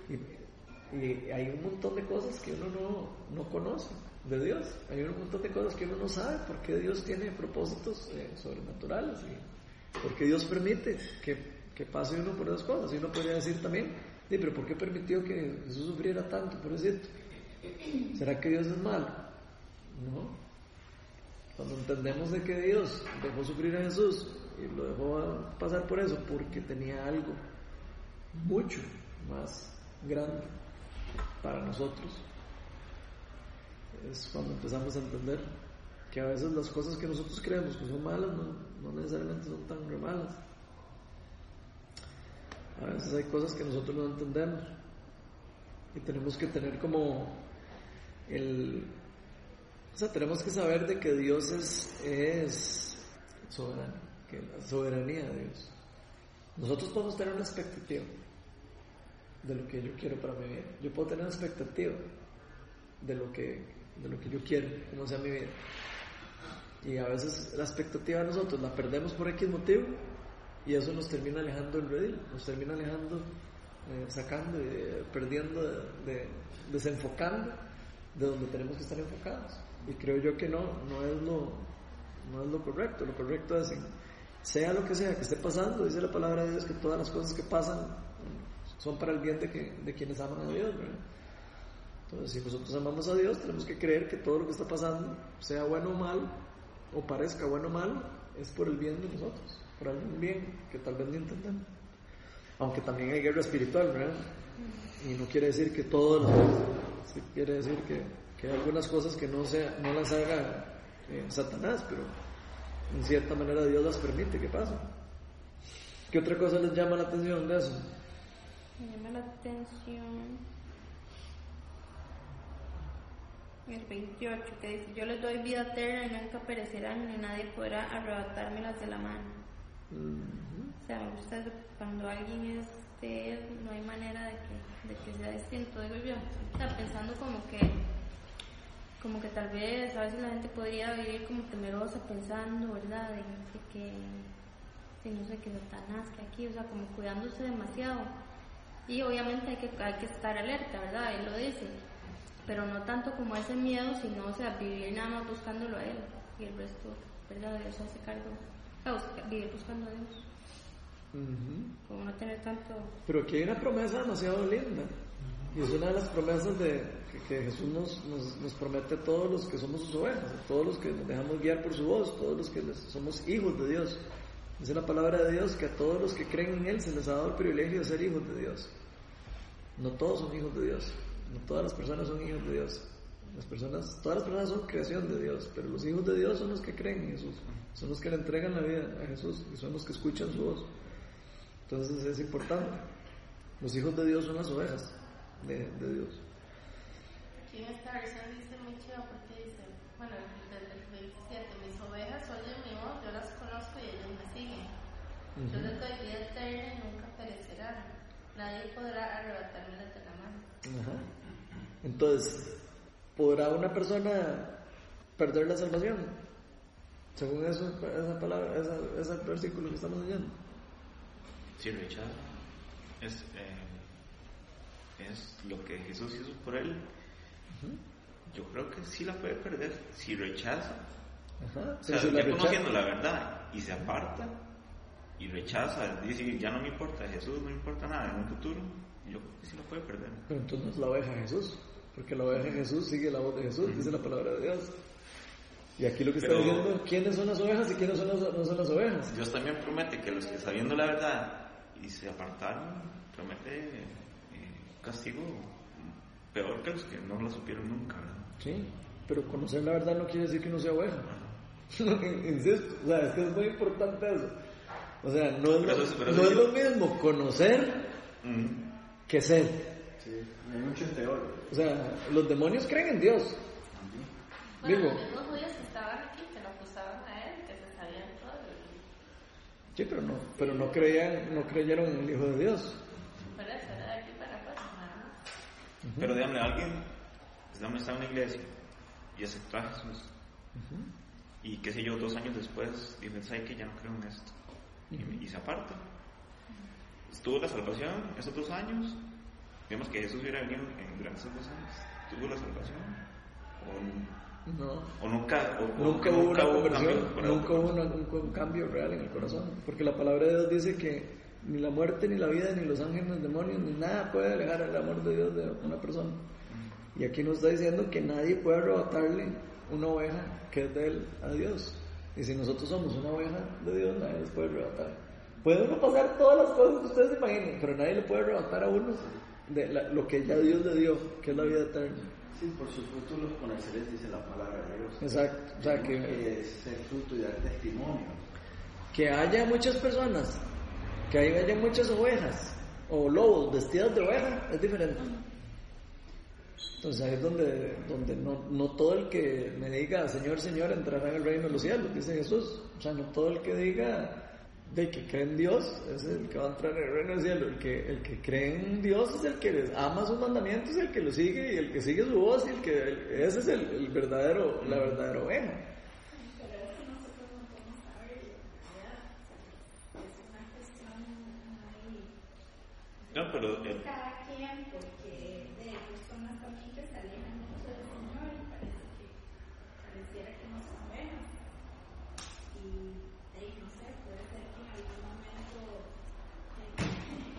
Y, y- y hay un montón de cosas que uno no, no conoce de Dios. Hay un montón de cosas que uno no sabe por qué Dios tiene propósitos eh, sobrenaturales y por qué Dios permite que, que pase uno por esas cosas. Y uno podría decir también, "Sí, pero ¿por qué permitió que Jesús sufriera tanto? Por decir, ¿será que Dios es malo? No. Cuando entendemos de que Dios dejó sufrir a Jesús y lo dejó pasar por eso porque tenía algo mucho más grande para nosotros, es cuando empezamos a entender que a veces las cosas que nosotros creemos que son malas no, no necesariamente son tan malas. A veces hay cosas que nosotros no entendemos y tenemos que tener como el... O sea, tenemos que saber de que Dios es, es soberano, que la soberanía de Dios. Nosotros podemos tener una expectativa de lo que yo quiero para mi vida. Yo puedo tener una expectativa de lo que, de lo que yo quiero, como sea mi vida. Y a veces la expectativa de nosotros la perdemos por X motivo y eso nos termina alejando del redil, nos termina alejando, eh, sacando, y perdiendo, de, de- desenfocando de donde tenemos que estar enfocados. Y creo yo que no, no es lo, no es lo correcto. Lo correcto es, sea lo que sea que esté pasando, dice la palabra de Dios que todas las cosas que pasan son para el bien de, que, de quienes aman a Dios. ¿verdad? Entonces, si nosotros amamos a Dios, tenemos que creer que todo lo que está pasando, sea bueno o malo, o parezca bueno o malo, es por el bien de nosotros, por algún bien que tal vez no entendemos. Aunque también hay guerra espiritual, ¿verdad? Y no quiere decir que todo lo sí quiere decir que, que hay algunas cosas que no, sea, no las haga eh, Satanás, pero en cierta manera Dios las permite que pasen. ¿Qué otra cosa les llama la atención de eso? Me llama la atención el 28 que dice, yo les doy vida eterna y nunca perecerán ni nadie podrá arrebatármelas de la mano. O sea, me gusta cuando alguien es de él, no hay manera de que, de que sea distinto, digo yo. O sea, pensando como que, como que tal vez a veces la gente podría vivir como temerosa pensando, ¿verdad? De, de que, si no sé, que Satanás, que aquí, o sea, como cuidándose demasiado. Y obviamente hay que, hay que estar alerta, ¿verdad? Él lo dice. Pero no tanto como ese miedo, sino, o sea, vivir nada más buscándolo a Él. Y el resto, ¿verdad? Dios hace cargo. Vivir buscando a Dios. Como no tener tanto... Pero aquí hay una promesa demasiado linda. Y es una de las promesas de, que, que Jesús nos, nos, nos, promete a todos los que somos sus ovejas, a todos los que nos dejamos guiar por su voz, todos los que somos hijos de Dios. Dice la palabra de Dios que a todos los que creen en Él se les ha dado el privilegio de ser hijos de Dios. No todos son hijos de Dios, no todas las personas son hijos de Dios. Las personas, todas las personas son creación de Dios, pero los hijos de Dios son los que creen en Jesús, son los que le entregan la vida a Jesús y son los que escuchan su voz. Entonces es importante. Los hijos de Dios son las ovejas de, de Dios. Aquí en esta versión dice muy chido porque dice, bueno, desde el 27, mis ovejas oyen mi voz, yo las conozco y ellos me siguen. Yo les doy vida eterna y nunca perecerán. Nadie podrá arrebatarme de la mano. Ajá. Entonces, ¿podrá una persona perder la salvación? Según eso, esa palabra, esa, ese versículo que estamos leyendo. Si rechaza, es, eh, es lo que Jesús hizo por él. Yo creo que sí la puede perder. Si rechaza, Ajá. o sea, si la ya rechaza- conociendo la verdad y se aparta y rechaza, dice ya no me importa Jesús, no me importa nada en un futuro, yo creo que sí la puede perder. Pero entonces la oveja Jesús, porque la oveja de Jesús sigue la voz de Jesús, dice la palabra de Dios. Y aquí lo que está Pero- diciendo, ¿quiénes son las ovejas y quiénes son las, no son las ovejas? Dios también promete que los que sabiendo la verdad y se apartaron, promete eh, castigo peor que los que no lo supieron nunca. ¿verdad? Sí, pero conocer la verdad no quiere decir que no sea oveja. (laughs) Insisto, o sea, es que es muy importante eso. O sea, no es, lo, no es mismo conocer Mm. que ser. Hay muchos teólogos. O sea, los demonios creen en Dios. Bueno, Digo, los judíos que estaban aquí, que lo acusaban a él, que se sabían todo. y sí, pero no, pero no creían, no creyeron en el Hijo de Dios. Por eso era de aquí para afuera, nada más. Pero dígame, alguien digamos, está en una iglesia y aceptó a Jesús. Y qué sé yo, dos años después dijo, ¿sabe que ya no creo en esto? Y, y se aparta. Tuvo la salvación esos dos años. Digamos que Jesús hubiera venido en, durante esos dos años. Tuvo la salvación. O, No. o nunca, o- Nunca hubo una hubo conversión, cambio nunca hubo una- un, un cambio real en el corazón, porque la palabra de Dios dice que ni la muerte, ni la vida, ni los ángeles, ni los demonios, ni nada puede alejar el amor de Dios de una persona. Y aquí nos está diciendo que nadie puede arrebatarle una oveja que es de él a Dios. Y si nosotros somos una oveja de Dios, nadie les puede arrebatar. Puede uno pasar todas las cosas que ustedes se imaginen, pero nadie le puede arrebatar a uno de la- lo que ya Dios le dio, que es la vida eterna. Sí, por sus frutos los conoceréis, dice la palabra de Dios. Exacto, o sea que- que fruto y dar testimonio. que haya muchas personas, que haya muchas ovejas o lobos vestidas de oveja, es diferente. Entonces ahí es donde, donde no, no todo el que me diga Señor, Señor entrará en el reino de los cielos, dice Jesús. O sea, no todo el que diga de que cree en Dios es el que va a entrar en el reino del cielo. El que, el que cree en Dios es el que les ama sus mandamientos, el que lo sigue y el que sigue su voz y el que el- ese es el, el verdadero, la verdadera oveja. Pero no podemos saber,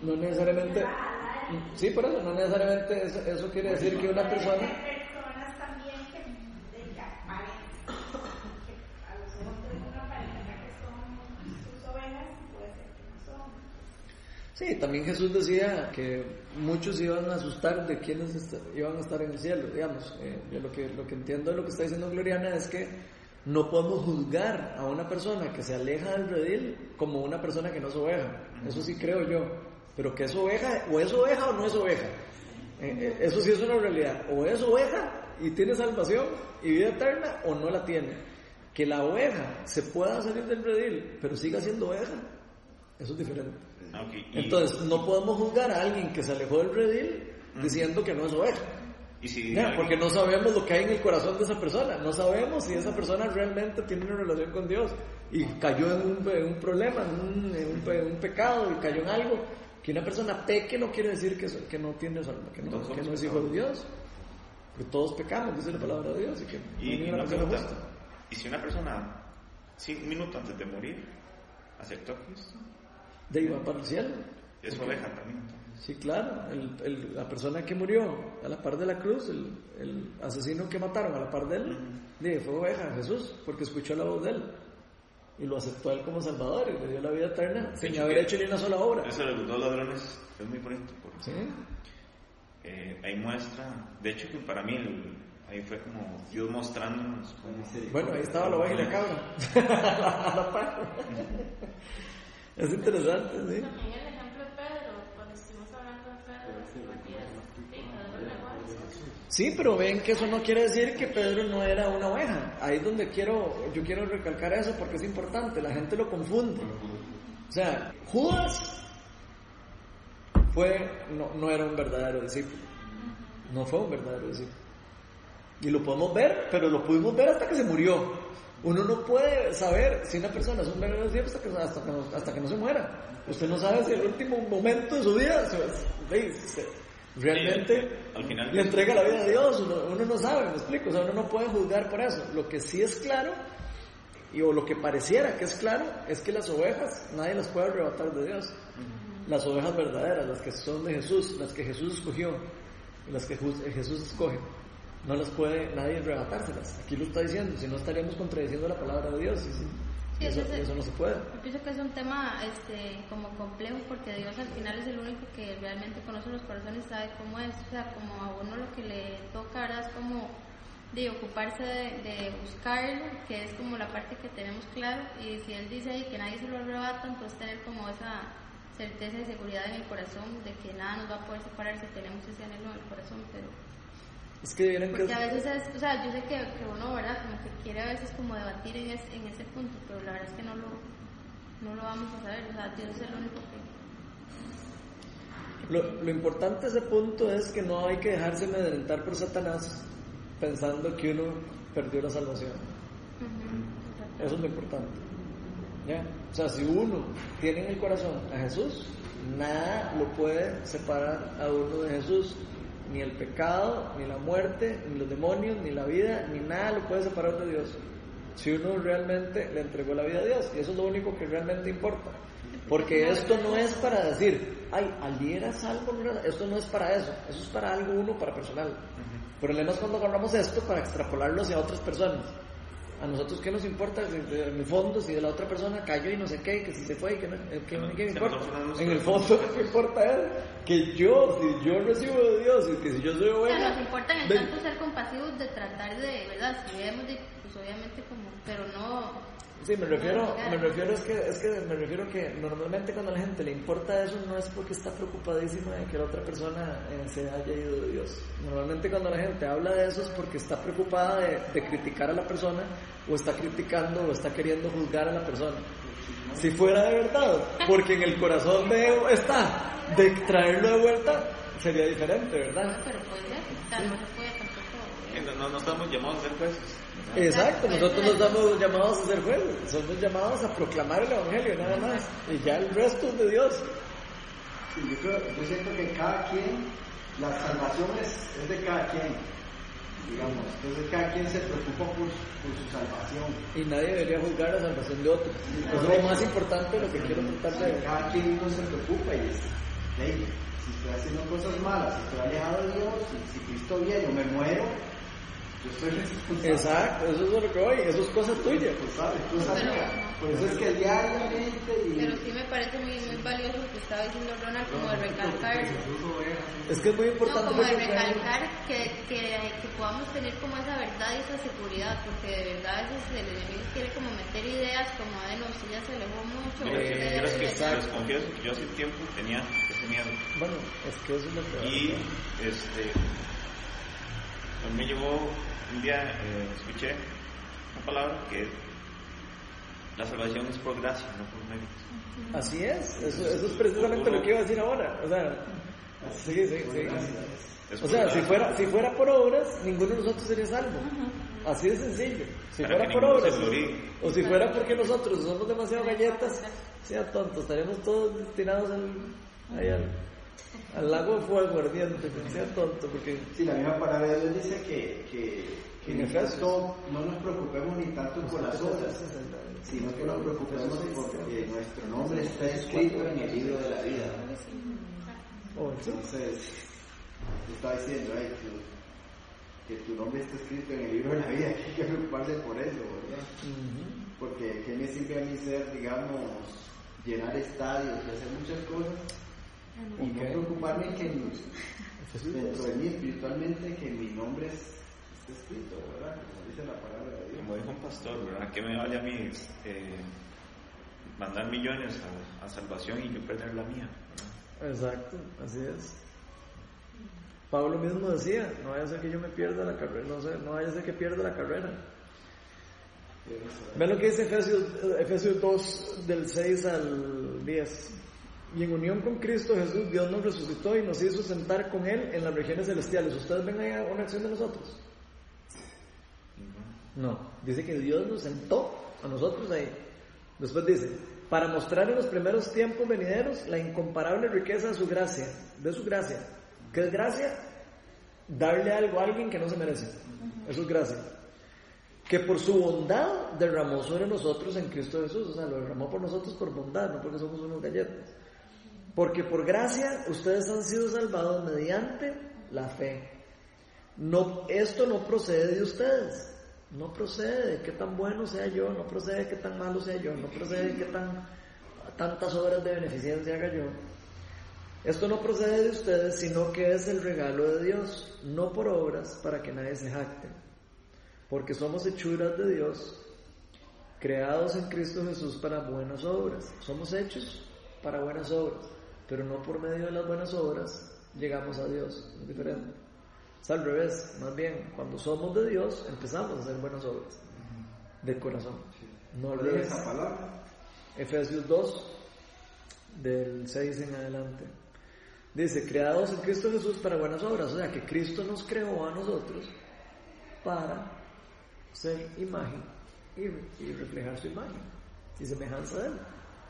No necesariamente. Sí, por eso, no necesariamente eso, eso quiere decir que una persona. ser personas también que de que aparentan, que a los ojos de uno aparentan que son sus ovejas, puede ser que no son. Sí, también Jesús decía que muchos iban a asustar de quienes est- iban a estar en el cielo, digamos. Eh, yo lo que, lo que entiendo de lo que está diciendo Gloriana es que no podemos juzgar a una persona que se aleja del redil como una persona que no es oveja. Eso sí creo yo. Pero que es oveja, o es oveja o no es oveja. Eh, eh, eso sí es una realidad. O es oveja y tiene salvación y vida eterna, o no la tiene. Que la oveja se pueda salir del redil, pero siga siendo oveja, eso es diferente. Ah, ok, y- Entonces, no podemos juzgar a alguien que se alejó del redil diciendo que no es oveja. y si Ya, porque no sabemos lo que hay en el corazón de esa persona. No sabemos si esa persona realmente tiene una relación con Dios y cayó en un, en un problema, en un, en un en un pecado y cayó en algo. Que una persona peque no quiere decir que, que no tiene que no, que no es hijo de Dios. Que todos pecamos, dice la palabra de Dios. Y que Y, y una pregunta. ¿y si una persona, sí, un minuto antes de morir, aceptó a Cristo? De ir para el cielo. Es Porque- oveja también. Sí, claro. El- el- la persona que murió a la par de la cruz, el, el asesino que mataron a la par de él, de, fue oveja Jesús, porque escuchó la voz de él. Y lo aceptó a él como Salvador y le dio la vida eterna sin hecho, haber hecho ni una sola obra. Eso de los dos ladrones es muy bonito, porque ¿Sí? eh, ahí muestra, de hecho que para mí el- ahí fue como Dios mostrándonos cómo- Bueno, ahí estaba la oveja y (laughs) la cabra. A la par. Es interesante, ¿sí? También el ejemplo de Pedro, cuando estuvimos hablando de Pedro, sí, Pedro era igual. Sí, pero ven que eso no quiere decir que Pedro no era una oveja. Ahí es donde quiero, yo quiero recalcar eso porque es importante, la gente lo confunde. O sea, Judas fue, no, no era un verdadero discípulo. No fue un verdadero discípulo. Y lo podemos ver, pero lo pudimos ver hasta que se murió. Uno no puede saber si una persona es un verdadero discípulo hasta que, hasta que, no, hasta que no se muera. Usted no sabe si el último momento de su vida se- se- se- realmente al final- le entrega la vida a Dios. Uno, uno no sabe, me explico. O sea, uno no puede juzgar por eso. Lo que sí es claro, y, o lo que pareciera que es claro, es que las ovejas nadie las puede arrebatar de Dios. Las ovejas verdaderas, las que son de Jesús, las que Jesús escogió, las que Jesús Jesús escoge, no las puede nadie arrebatárselas. Aquí lo está diciendo, si no estaríamos contradiciendo la palabra de Dios. Sí, Sí, eso, ese es el- eso no se puede. Yo pienso que es un tema este, como complejo porque Dios al final es el único que realmente conoce los corazones y sabe cómo es. O sea, como a uno lo que le toca ahora es como de ocuparse de, de buscarlo, que es como la parte que tenemos claro. Y si Él dice ahí que nadie se lo arrebata, entonces tener como esa certeza y seguridad en el corazón de que nada nos va a poder separar si tenemos ese anhelo en el corazón. Pero Es que vieron que porque a veces es, o sea, yo sé que, que uno, ¿verdad? Como que quiere a veces como debatir en, es- en ese punto, pero la verdad es que no lo, no lo vamos a saber, o sea, Dios es el único que... lo, lo importante de ese punto es que no hay que dejarse amedrentar por Satanás pensando que uno perdió la salvación. Eso es lo importante. ¿Ya? O sea, si uno tiene en el corazón a Jesús, nada lo puede separar a uno de Jesús. Ni el pecado, ni la muerte, ni los demonios, ni la vida, ni nada lo puede separar de Dios. Si uno realmente le entregó la vida a Dios, y eso es lo único que realmente importa. Porque esto no es para decir, ay, al era salvo, no era-". esto no es para eso, eso es para algo uno, para personal. El problema es cuando agarramos esto para extrapolarlo hacia otras personas. A nosotros, ¿qué nos importa? Si- de- En el fondo, si de la otra persona cayó y no sé qué, que si se fue y que no, eh, ¿qué, qué me Se importa? no En el fondo, (laughs) ¿qué importa él? Que yo, si yo recibo de Dios y que si yo soy O sea, nos importa en el tanto ser compasivos de tratar de, ¿verdad? Si vemos, de, pues obviamente como, pero no... Sí, me refiero, no, me refiero es que, es que me refiero que normalmente cuando a la gente le importa eso no es porque está preocupadísima de que la otra persona eh, se haya ido de Dios. Normalmente cuando la gente habla de eso es porque está preocupada de, de criticar a la persona o está criticando o está queriendo juzgar a la persona. Si fuera de verdad, porque en el corazón de está de traerlo de vuelta, sería diferente, ¿verdad? Pero puede ser, o sea, no se puede tampoco... Eh, No, no, no estamos llamados a ser jueces. Exacto, nosotros nos damos llamados a ser jueces, somos llamados a proclamar el Evangelio nada más, y ya el resto es de Dios. Sí, yo, creo, yo siento que cada quien, la salvación es, es de cada quien, digamos. Entonces cada quien se preocupa por, por su salvación. Y nadie debería juzgar la salvación de otros. Eso es lo más importante de lo que quiero tratar de Cada quien no se preocupa y es, "Hey, si estoy haciendo cosas malas, si estoy alejado de Dios, si, si Cristo viene o me muero, yo estoy responsable. Exacto, eso es lo que voy, eso es cosa tuya. cosa. Por eso es que diariamente y Pero sí me parece muy, muy valioso lo que estaba diciendo Ronald, como de recalcar, Es que es muy no, importante como lo de recalcar que, que, que podamos tener como esa verdad y esa seguridad, porque de verdad a veces el enemigo quiere como meter ideas como de no, si ya se alejó mucho, Mira, o que- usted mira, es que les confieso que yo hace tiempo tenía ese miedo. Bueno, es que eso es lo que Y este, me llevó un día, eh, escuché una palabra que la salvación es por gracia, no por mérito. Así es, eso, eso es precisamente lo que iba a decir ahora. O sea, sí, sí, sí. Es O sea, si fuera, si fuera por obras, ninguno de nosotros sería salvo. Así de sencillo. Si Para fuera por obras, o si fuera porque nosotros somos demasiado galletas, sea tonto, estaríamos todos destinados al, ahí al, al lago fuego ardiente, pero sea tonto, porque Sí, la misma palabra de Dios dice que, que, que En tanto- no nos preocupemos ni tanto por las obras, sino que nos preocupemos porque nuestro nombre está escrito en el libro de la vida. Oh. Entonces, te estaba diciendo, ay, que, que tu nombre está escrito en el libro de la vida, (laughs) que hay que preocuparse por eso, ¿verdad? Porque ¿qué me sirve a mí ser, digamos, llenar estadios y hacer muchas cosas? Y no preocuparme que dentro de mí espiritualmente que mi nombre es, escrito, ¿verdad? Como dice la palabra de Dios. Como dijo un pastor, ¿verdad? ¿Qué me vale a mí eh, mandar millones a, a salvación y yo perder la mía? ¿verdad? Exacto, así es. Pablo mismo decía, no vaya a ser que yo me pierda la carrera, no, sé, no vaya a ser que pierda la carrera. Vean lo que dice Efesios, Efesios 2, del 6 al 10. Y en unión con Cristo Jesús, Dios nos resucitó y nos hizo sentar con Él en las regiones celestiales. ¿Ustedes ven ahí una acción de nosotros? No, dice que Dios nos sentó a nosotros ahí. Después dice, para mostrar en los primeros tiempos venideros la incomparable riqueza de su gracia, de su gracia. ¿Qué es gracia? Darle algo a alguien que no se merece. Eso es gracia. Que por su bondad derramó sobre nosotros en Cristo Jesús. O sea, lo derramó por nosotros por bondad, no porque somos unos galletas. Porque por gracia ustedes han sido salvados mediante la fe. No, esto no procede de ustedes. No procede de qué tan bueno sea yo, no procede de qué tan malo sea yo, no procede de qué tan, tantas obras de beneficencia haga yo. Esto no procede de ustedes, sino que es el regalo de Dios, no por obras para que nadie se jacte. Porque somos hechuras de Dios, creados en Cristo Jesús para buenas obras. Somos hechos para buenas obras, pero no por medio de las buenas obras llegamos a Dios. Es diferente. Es al revés, más bien, cuando somos de Dios empezamos a hacer buenas obras, de corazón. No ¿Cuál es olvides esa palabra? Efesios 2, del 6 en adelante. Dice, creados en Cristo Jesús para buenas obras, o sea que Cristo nos creó a nosotros para ser imagen y, y reflejar su imagen y semejanza de Él.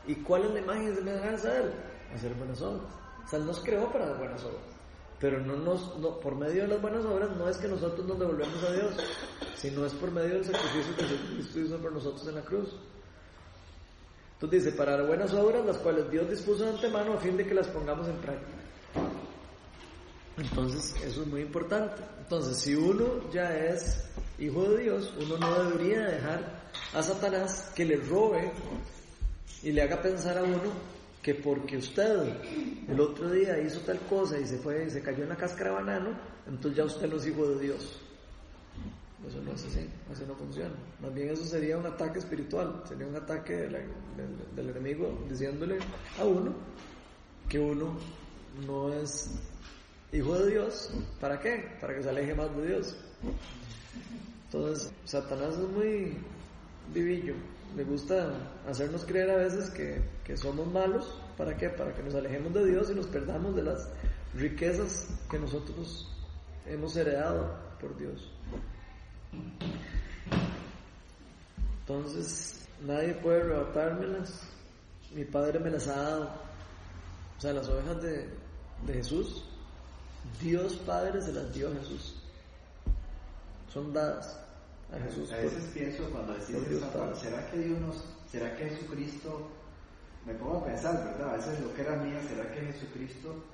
¿Y cuál es la imagen y semejanza de Él? Hacer buenas obras. O sea, nos creó para buenas obras. Pero no nos, no, por medio de las buenas obras no es que nosotros nos devolvemos a Dios, sino es por medio del sacrificio que Jesucristo hizo por nosotros en la cruz. Entonces dice, para buenas obras, las cuales Dios dispuso de antemano a fin de que las pongamos en práctica. Entonces, eso es muy importante. Entonces, si uno ya es hijo de Dios, uno no debería dejar a Satanás que le robe y le haga pensar a uno que porque usted el otro día hizo tal cosa y se fue se cayó en la cáscara de banano, entonces ya usted no es hijo de Dios. Eso no es así, así no funciona. Más bien eso sería un ataque espiritual, sería un ataque del enemigo diciéndole a uno que uno no es hijo de Dios. ¿Para qué? Para que se aleje más de Dios. Entonces, Satanás es muy vivillo. Le gusta hacernos creer a veces que, que somos malos. ¿Para qué? Para que nos alejemos de Dios y nos perdamos de las riquezas que nosotros hemos heredado por Dios. Entonces, nadie puede arrebatármelas. Mi Padre me las ha dado. O sea, las ovejas de, de Jesús, Dios Padre se las dio a Jesús. Son dadas a Jesús. A por- veces pienso cuando decís esa ¿será que Dios nos, será que Jesucristo, me pongo a pensar, ¿verdad? A veces lo que era mía, ¿será que Jesucristo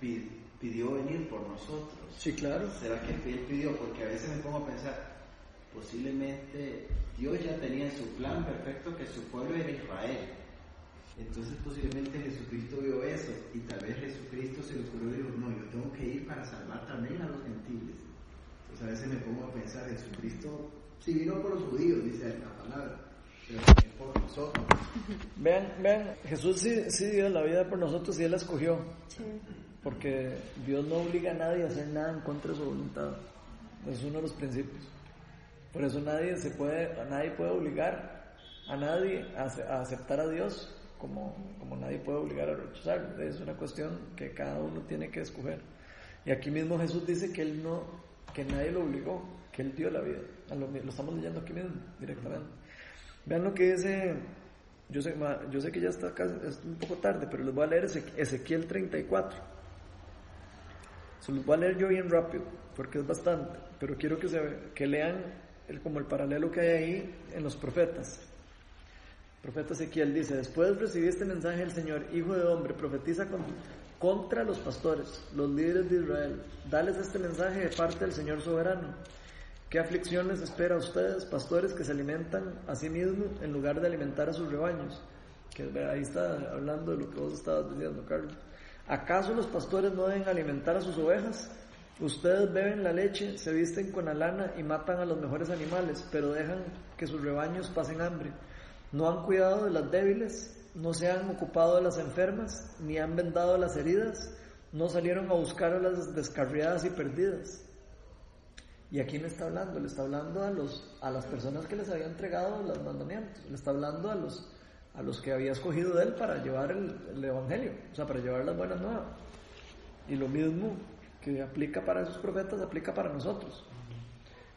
pi- pidió venir por nosotros? Sí, claro. ¿Será que Él pidió? Porque a veces me pongo a pensar, posiblemente Dios ya tenía en su plan perfecto que su pueblo era Israel. Entonces posiblemente Jesucristo vio eso y tal vez Jesucristo se le ocurrió y dijo, no, yo tengo que ir para salvar también a los gentiles. Entonces a veces me pongo a pensar, Jesucristo sí vino por los judíos, dice la palabra, pero también por nosotros. Vean, vean, Jesús sí, sí dio la vida por nosotros y Él la escogió. Sí. Porque Dios no obliga a nadie a hacer nada en contra de su voluntad. Es uno de los principios. Por eso nadie se puede, a nadie puede obligar a nadie a aceptar a Dios como, como nadie puede obligar a rechazarlo. Es una cuestión que cada uno tiene que escoger. Y aquí mismo Jesús dice que él no, que nadie lo obligó, que él dio la vida. Lo, estamos leyendo aquí mismo, directamente. Vean lo que dice, yo sé, que ya está casi, es un poco tarde, pero les voy a leer Eze- Ezequiel 34. Se los voy a leer yo bien rápido, porque es bastante, pero quiero que, que lean el, como el paralelo que hay ahí en los profetas. Profeta Ezequiel dice, después recibí este mensaje del Señor, hijo de hombre, profetiza con- contra los pastores, los líderes de Israel. Dales este mensaje de parte del Señor soberano. ¿Qué aflicción les espera a ustedes, pastores que se alimentan a sí mismos en lugar de alimentar a sus rebaños? Que ahí está hablando de lo que vos estabas diciendo, Carlos. ¿Acaso los pastores no deben alimentar a sus ovejas? Ustedes beben la leche, se visten con la lana y matan a los mejores animales, pero dejan que sus rebaños pasen hambre. No han cuidado de las débiles, no se han ocupado de las enfermas, ni han vendado las heridas, no salieron a buscar a las descarriadas y perdidas. ¿Y a quién le está hablando? Le está hablando a, los, a las personas que les había entregado los mandamientos, le está hablando a los, a los que había escogido de él para llevar el, el Evangelio, o sea, para llevar las buenas nuevas. Y lo mismo que aplica para esos profetas, aplica para nosotros.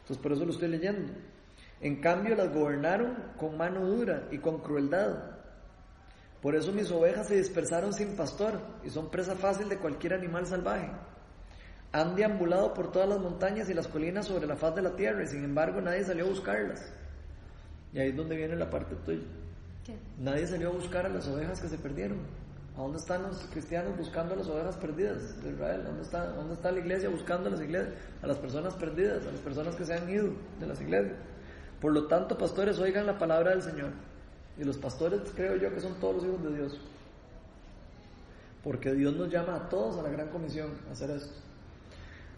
Entonces por eso lo estoy leyendo. En cambio las gobernaron con mano dura y con crueldad. Por eso mis ovejas se dispersaron sin pastor y son presa fácil de cualquier animal salvaje. Han deambulado por todas las montañas y las colinas sobre la faz de la tierra y sin embargo nadie salió a buscarlas. Y ahí es donde viene la parte tuya. ¿Qué? Nadie salió a buscar a las ovejas que se perdieron. ¿A dónde están los cristianos buscando a las ovejas perdidas de Israel? ¿Dónde está, dónde está la iglesia buscando a las iglesias, a las personas perdidas, a las personas que se han ido de las iglesias? Por lo tanto, pastores, oigan la palabra del Señor. Y los pastores creo yo que son todos los hijos de Dios. Porque Dios nos llama a todos a la gran comisión a hacer esto.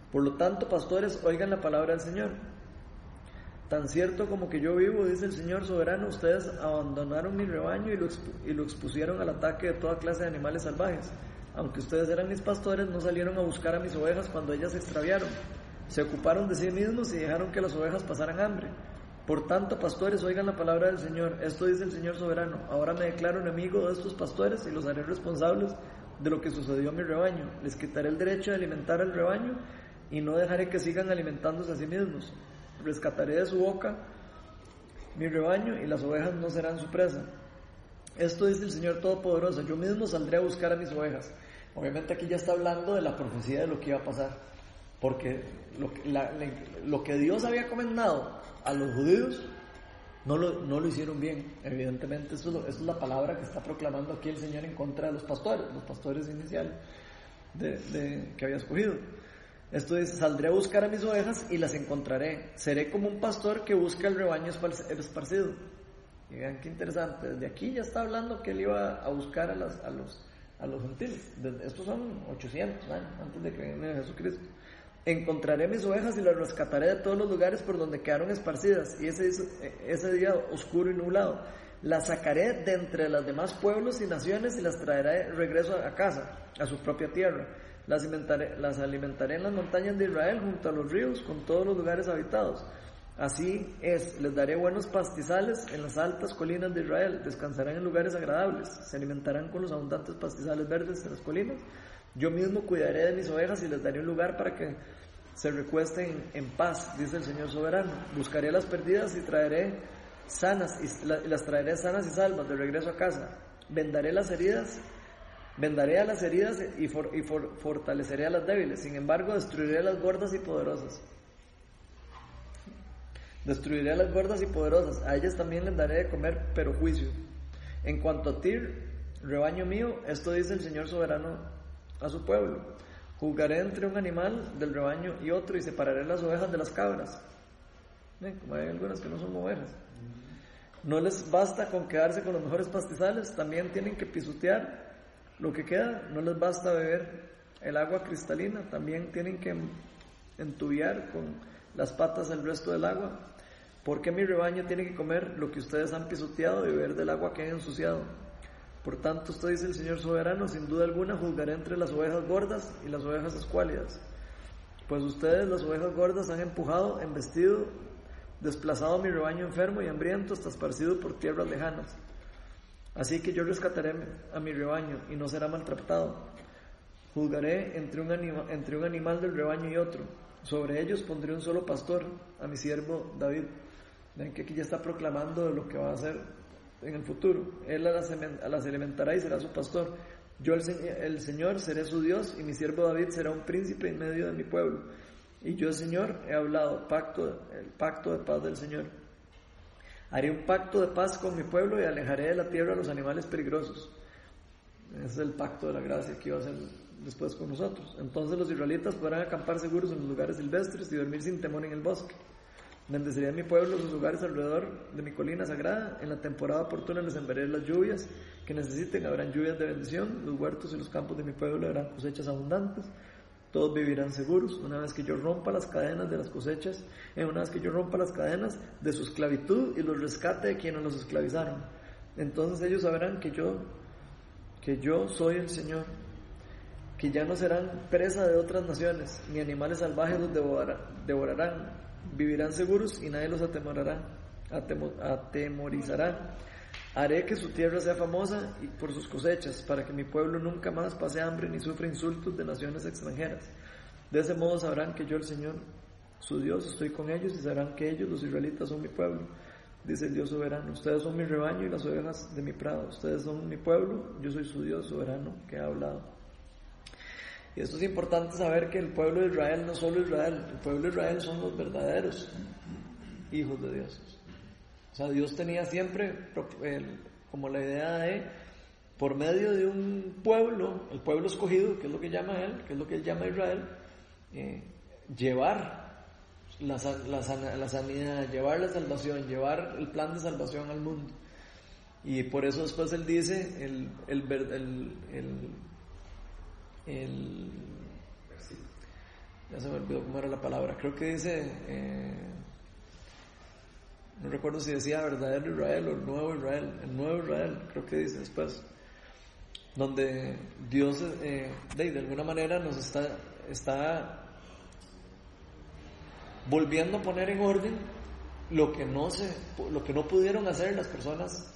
Por lo tanto, pastores, oigan la palabra del Señor. Tan cierto como que yo vivo, dice el Señor soberano, ustedes abandonaron mi rebaño y lo, y lo expusieron al ataque de toda clase de animales salvajes. Aunque ustedes eran mis pastores, no salieron a buscar a mis ovejas cuando ellas se extraviaron. Se ocuparon de sí mismos y dejaron que las ovejas pasaran hambre. Por tanto, pastores, oigan la palabra del Señor. Esto dice el Señor soberano. Ahora me declaro enemigo de estos pastores y los haré responsables de lo que sucedió a mi rebaño. Les quitaré el derecho de alimentar al rebaño y no dejaré que sigan alimentándose a sí mismos. Rescataré de su boca mi rebaño y las ovejas no serán su presa. Esto dice el Señor Todopoderoso, yo mismo saldré a buscar a mis ovejas. Obviamente aquí ya está hablando de la profecía de lo que iba a pasar, porque lo lo que Dios había comendado a los judíos no lo, no lo hicieron bien, evidentemente. Eso es, la palabra que está proclamando aquí el Señor en contra de los pastores, los pastores iniciales de, que había escogido. Esto dice, saldré a buscar a mis ovejas y las encontraré. Seré como un pastor que busca el rebaño espar- esparcido. Y vean qué interesante, desde aquí ya está hablando que él iba a buscar a, las- a los, a los gentiles. Estos son 800 años antes de que venga Jesucristo. Encontraré mis ovejas y las rescataré de todos los lugares por donde quedaron esparcidas. Y ese, ese día oscuro y nublado. Las sacaré de entre los demás pueblos y naciones y las traeré de regreso a casa, a su propia tierra. Las alimentaré, las alimentaré en las montañas de Israel, junto a los ríos, con todos los lugares habitados. Así es, les daré buenos pastizales en las altas colinas de Israel, descansarán en lugares agradables, se alimentarán con los abundantes pastizales verdes de las colinas. Yo mismo cuidaré de mis ovejas y les daré un lugar para que se recuesten en paz, dice el Señor soberano. Buscaré las perdidas y traeré sanas y la- y las traeré sanas y salvas de regreso a casa. Vendaré las heridas, vendaré a las heridas y, for- y for- fortaleceré a las débiles. Sin embargo, destruiré las gordas y poderosas. Destruiré a las gordas y poderosas, a ellas también les daré de comer, pero juicio. En cuanto a ti, rebaño mío, esto dice el Señor soberano a su pueblo. Juzgaré entre un animal del rebaño y otro y separaré las ovejas de las cabras. ¿eh? como hay algunas que no son ovejas. No les basta con quedarse con los mejores pastizales, también tienen que pisotear lo que queda. No les basta beber el agua cristalina, también tienen que entubiar con las patas el resto del agua. Porque mi rebaño tiene que comer lo que ustedes han pisoteado y beber del agua que han ensuciado? Por tanto, usted dice el Señor soberano, sin duda alguna juzgaré entre las ovejas gordas y las ovejas escuálidas. Pues ustedes, las ovejas gordas, han empujado, embestido, desplazado a mi rebaño enfermo y hambriento hasta esparcido por tierras lejanas. Así que yo rescataré a mi rebaño y no será maltratado. Juzgaré entre un, anima, entre un animal del rebaño y otro. Sobre ellos pondré un solo pastor, a mi siervo David. Ven que aquí ya está proclamando lo que va a hacer en el futuro. Él las, alimentará y será su pastor. Yo el, el, Señor seré su Dios y mi siervo David será un príncipe en medio de mi pueblo. Y yo, Señor, he hablado pacto, el pacto de paz del Señor. Haré un pacto de paz con mi pueblo y alejaré de la tierra a los animales peligrosos. Ese es el pacto de la gracia que iba a hacer después con nosotros. Entonces los israelitas podrán acampar seguros en los lugares silvestres y dormir sin temor en el bosque. Bendeciré mi pueblo, sus lugares alrededor de mi colina sagrada. En la temporada oportuna les enviaré las lluvias que necesiten. Habrán lluvias de bendición. Los huertos y los campos de mi pueblo habrán cosechas abundantes. Todos vivirán seguros. Una vez que yo rompa las cadenas de las cosechas, eh, una vez que yo rompa las cadenas de su esclavitud y los rescate de quienes los esclavizaron. Entonces ellos sabrán que yo, que yo soy el Señor, que ya no serán presa de otras naciones, ni animales salvajes los devorarán vivirán seguros y nadie los atemorará, atemorizará. Haré que su tierra sea famosa y por sus cosechas, para que mi pueblo nunca más pase hambre ni sufra insultos de naciones extranjeras. De ese modo sabrán que yo, el Señor, su Dios, estoy con ellos y sabrán que ellos, los israelitas, son mi pueblo. Dice el Dios soberano, ustedes son mi rebaño y las ovejas de mi prado, ustedes son mi pueblo, yo soy su Dios soberano que ha hablado. Y esto es importante saber que el pueblo de Israel no solo Israel, el pueblo de Israel son los verdaderos hijos de Dios. O sea, Dios tenía siempre como la idea de, por medio de un pueblo, el pueblo escogido, que es lo que llama él, que es lo que él llama Israel, eh, llevar la, la, sanidad, llevar la salvación, llevar el plan de salvación al mundo. Y por eso después él dice, el el ya se me olvidó cómo era la palabra, creo que dice, eh, no recuerdo si decía verdadero Israel o nuevo Israel, el nuevo Israel, creo que dice después, donde Dios eh, de, alguna manera nos está, está volviendo a poner en orden lo que no se, lo que no pudieron hacer las personas,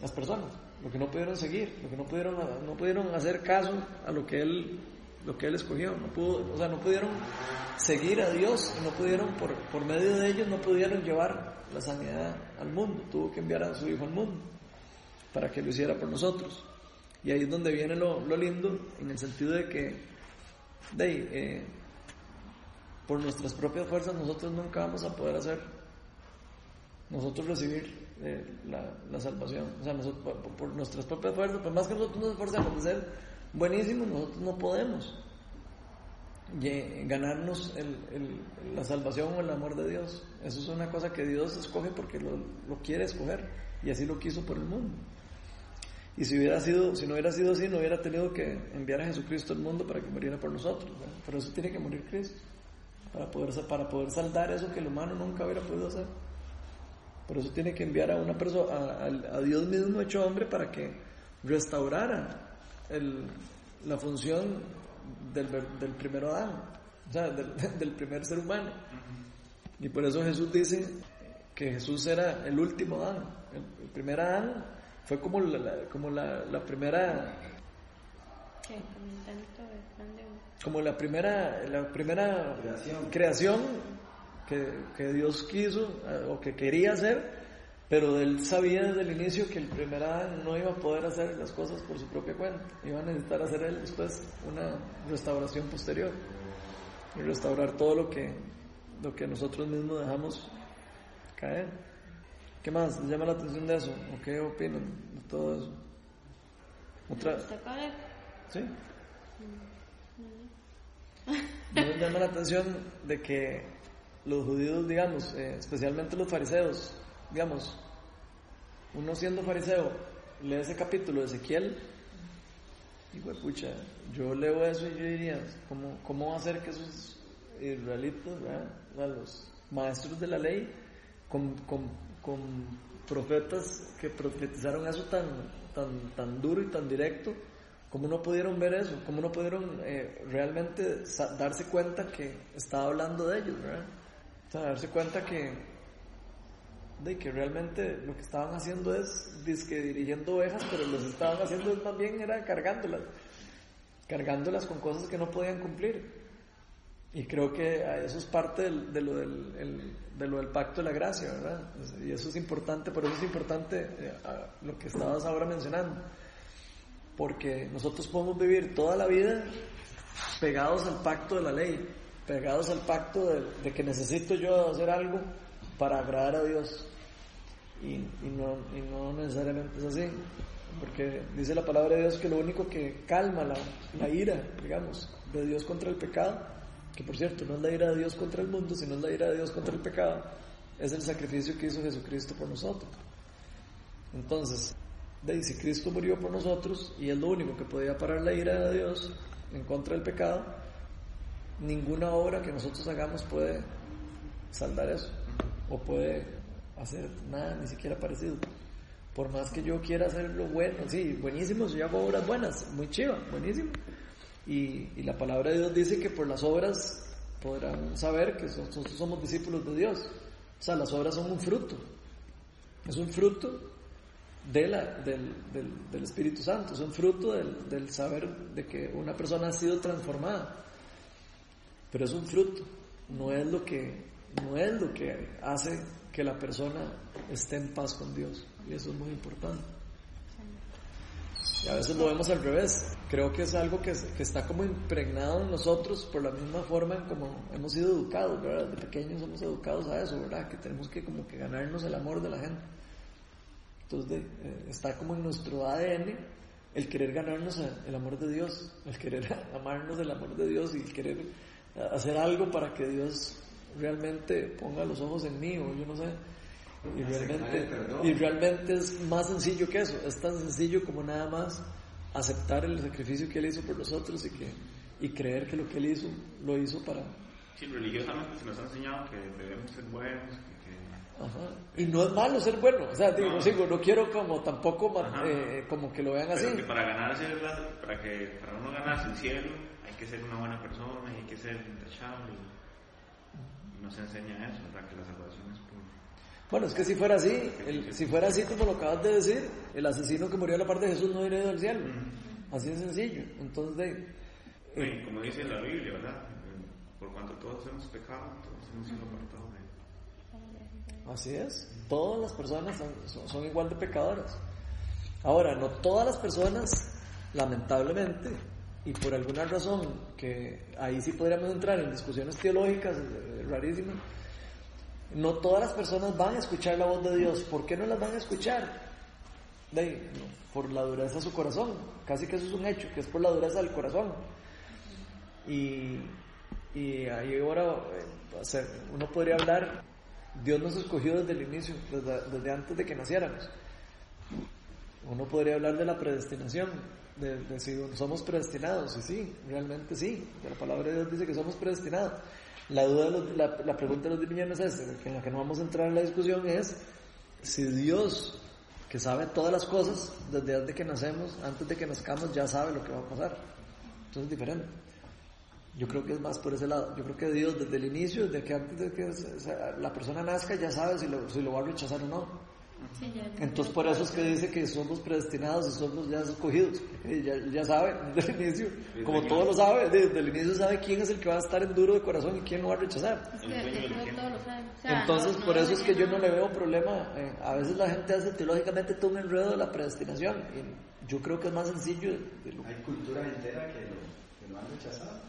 las personas lo que no pudieron seguir, lo que no pudieron, no pudieron hacer caso a lo que él, lo que él escogió, no pudo, o sea, no pudieron seguir a Dios, no pudieron, por, por medio de ellos, no pudieron llevar la sanidad al mundo, tuvo que enviar a su hijo al mundo para que lo hiciera por nosotros. Y ahí es donde viene lo, lo lindo, en el sentido de que, de, eh, por nuestras propias fuerzas nosotros nunca vamos a poder hacer, nosotros recibir eh, la, salvación. O sea, nosotros, por, nuestras propias fuerzas, por más que nosotros nos esforzamos de ser buenísimos, nosotros no podemos ganarnos la salvación o el amor de Dios. Eso es una cosa que Dios escoge porque lo, quiere escoger y así lo quiso por el mundo. Y si hubiera sido, si no hubiera sido así, no hubiera tenido que enviar a Jesucristo al mundo para que muriera por nosotros. Por eso tiene que morir Cristo, para poder, para poder saldar eso que el humano nunca hubiera podido hacer. Por eso tiene que enviar a una persona, a, Dios mismo hecho hombre para que restaurara la función del, del primer Adán, o sea, del, (laughs) primer ser humano. Y por eso Jesús dice que Jesús era el último Adán. El, primer Adán fue como la, como la, primera como la primera la primera creación que, Dios quiso eh, o que quería hacer, pero él sabía desde el inicio que el primer Adán no iba a poder hacer las cosas por su propia cuenta, iba a necesitar hacer él después una restauración posterior y restaurar todo lo que, lo que nosotros mismos dejamos caer. ¿Qué más? ¿Les llama la atención de eso? ¿O qué opinan de todo eso? ¿Otra? ¿Sí? Mm, ¿No les llama la atención de que los judíos, digamos, eh, especialmente los fariseos, digamos, uno siendo fariseo, lee ese capítulo de Ezequiel, y pucha, yo leo eso y yo diría, ¿cómo, cómo va a ser que esos israelitas, ¿verdad? los maestros de la ley, con, con, con profetas que profetizaron eso tan, tan, tan duro y tan directo, ¿Cómo no pudieron ver eso? ¿Cómo no pudieron eh, realmente darse cuenta que estaba hablando de ellos? ¿verdad? O sea, darse cuenta que, de que realmente lo que estaban haciendo es disque dirigiendo ovejas, pero lo que estaban haciendo es más bien era cargándolas, cargándolas con cosas que no podían cumplir. Y creo que eso es parte de, lo del, de lo del pacto de la gracia, ¿verdad? Y eso es importante, por eso es importante eh, lo que estabas ahora mencionando porque nosotros podemos vivir toda la vida pegados al pacto de la ley, pegados al pacto de, que necesito yo hacer algo para agradar a Dios. Y, no, necesariamente es así, porque dice la palabra de Dios que lo único que calma la, la ira, digamos, de Dios contra el pecado, que por cierto no es la ira de Dios contra el mundo, sino es la ira de Dios contra el pecado, es el sacrificio que hizo Jesucristo por nosotros. Entonces, de si Cristo murió por nosotros y es lo único que podía parar la ira de Dios en contra del pecado, ninguna obra que nosotros hagamos puede saldar eso o puede hacer nada ni siquiera parecido. Por más que yo quiera hacer lo bueno, sí, buenísimo, yo hago obras buenas, muy chiva, buenísimo. Y, y, la palabra de Dios dice que por las obras podrán saber que nosotros somos discípulos de Dios. O sea, las obras son un fruto. Es un fruto de la, del, del, Espíritu Santo, es un fruto del, del, saber de que una persona ha sido transformada. Pero es un fruto, no es lo que, no es lo que hace que la persona esté en paz con Dios. Y eso es muy importante. Y a veces lo vemos al revés. Creo que es algo que, que está como impregnado en nosotros por la misma forma en como hemos sido educados, ¿verdad? De pequeños somos educados a eso, ¿verdad? Que tenemos que como que ganarnos el amor de la gente. Entonces eh, está como en nuestro ADN el querer ganarnos el amor de Dios, el querer (laughs) amarnos el amor de Dios y el querer hacer algo para que Dios realmente ponga los ojos en mí o yo no sé. Y realmente, y realmente es más sencillo que eso, es tan sencillo como nada más aceptar el sacrificio que Él hizo por nosotros y, que, y creer que lo que Él hizo lo hizo para... Sí, religiosamente se nos ha enseñado que debemos ser buenos, y no es malo ser bueno, o sea, digo, no, no quiero como tampoco eh, como que lo vean así. Que para ganarse, para que para uno ganarse el cielo, hay que ser una buena persona, hay que ser intachable. Y nos enseña eso, ¿verdad? Que la salvación es por... Bueno, es que si fuera así, si fuera así como lo acabas de decir, el asesino que murió a la parte de Jesús no iría al cielo. Así de sencillo. Entonces, de, eh, como dice la Biblia, ¿verdad? Por cuanto todos hemos pecado, todos hemos sido apartados de Así es. Todas las personas son, igual de pecadoras. Ahora, no todas las personas, lamentablemente, y por alguna razón, que ahí sí podríamos entrar en discusiones teológicas eh, rarísimas, no todas las personas van a escuchar la voz de Dios. ¿Por qué no las van a escuchar? por la dureza de su corazón. Casi que eso es un hecho, que es por la dureza del corazón. Y, y ahí ahora eh, uno podría hablar Dios nos escogió desde el inicio, desde, antes de que naciéramos. Uno podría hablar de la predestinación, de, si somos predestinados, y sí, realmente sí, la palabra de Dios dice que somos predestinados. La, duda la, pregunta de los millones es esta, en la que no vamos a entrar en la discusión, es si Dios, que sabe todas las cosas, desde antes de que nacemos, antes de que nazcamos, ya sabe lo que va a pasar. Entonces es diferente. Yo creo que es más por ese lado. Yo creo que Dios desde el inicio, desde que antes de que la persona nazca, ya sabe si lo, si lo va a rechazar o no. Entonces por eso es que dice que somos predestinados y somos ya escogidos. Ya, ya sabe (laughs) desde el inicio, como todos lo sabe, desde el inicio sabe quién es el que va a estar en duro de corazón y quién lo va a rechazar. Entonces por eso es que yo no le veo problema. Eh, a veces la gente hace teológicamente todo un enredo de la predestinación. Y yo creo que es más sencillo. Hay cultura entera que lo, que lo han rechazado.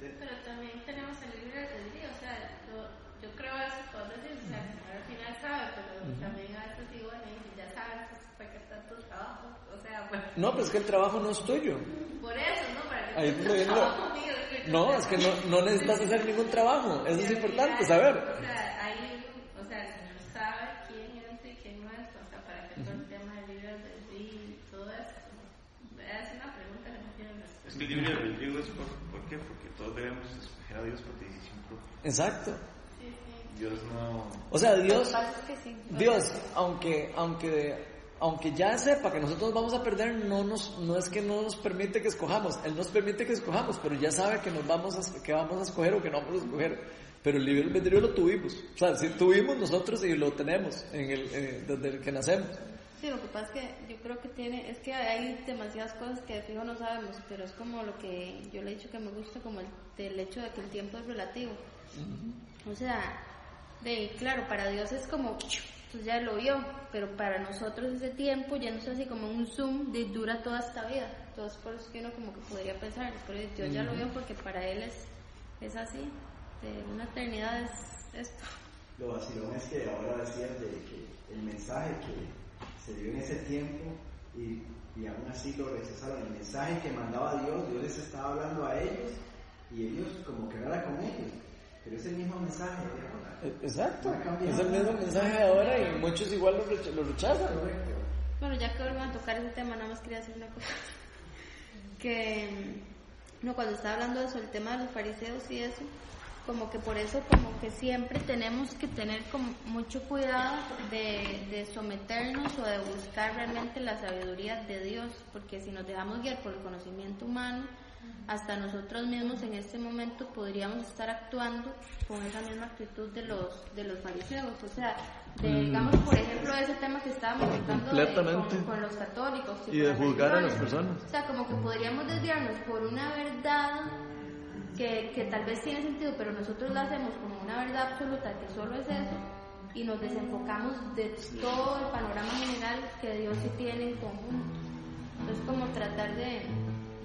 Pero también tenemos el libre albedrío, o sea, yo, yo creo eso, puedo decir, o sea, al final también a veces digo, bueno, ya sabes, pues, ¿para qué está tu trabajo? O sea, (laughs) bueno. No, pero es que el trabajo no es tuyo. Por eso, ¿no? Para que Ahí el trabajo mío, que que No, es que no, no necesitas hacer ningún trabajo. Eso es importante saber. O sea, hay, o sea, el Señor sabe quién entra y quién no entra, o sea, para que todo el tema del libre albedrío y todo esto. Es una pregunta que no tiene respuesta. Es que el libre albedrío es por, ¿por qué? Porque todos debemos escoger a Dios por decisión propia. Exacto. Dios no... O sea, Dios, sí. Dios, aunque, aunque, aunque ya sepa que nosotros vamos a perder, no nos, no es que no nos permite que escojamos, Él nos permite que escojamos, pero ya sabe que nos vamos a, que vamos a escoger o que no vamos a escoger. Pero el libre albedrío lo tuvimos, o sea, sí tuvimos nosotros y lo tenemos en el, eh, desde el que nacemos. Sí, lo que pasa es que yo creo que tiene, es que hay demasiadas cosas que de fijo no sabemos, pero es como lo que yo le he dicho que me gusta, como el, del hecho de que el tiempo es relativo. O sea, de claro, para Dios es como, pues ya lo vio, pero para nosotros ese tiempo ya no es así como un zoom de dura toda esta vida. Entonces por eso que uno como que podría pensar, pero Dios ya lo vio porque para Él es, es así, de una eternidad es esto. Lo vacilón es que ahora decías de que el mensaje que se dio en ese tiempo y, y aún así lo rechazaron. El mensaje que mandaba Dios, Dios les estaba hablando a ellos y ellos como que era con ellos. Pero ese mismo mensaje de ahora. E- Exacto, No es el mismo mensaje de ahora y muchos igual lo, recha- lo rechazan. Bueno, ya que vuelvan a tocar ese tema, nada más quería decir una cosa. (laughs) Que, mm, no, cuando estaba hablando de eso, el tema de los fariseos y eso, como que por eso, como que siempre tenemos que tener como mucho cuidado de, de someternos o de buscar realmente la sabiduría de Dios, porque si nos dejamos guiar por el conocimiento humano, hasta nosotros mismos en este momento podríamos estar actuando con esa misma actitud de los de los fariseos, o sea, de, digamos por ejemplo ese tema que estábamos tratando de- con, con los católicos Y de con las juzgar a las personas. O sea, como que podríamos desviarnos por una verdad que, que tal vez tiene sentido, pero nosotros la hacemos como una verdad absoluta que solo es eso y nos desenfocamos de todo el panorama general que Dios sí tiene en conjunto. Entonces, como tratar de,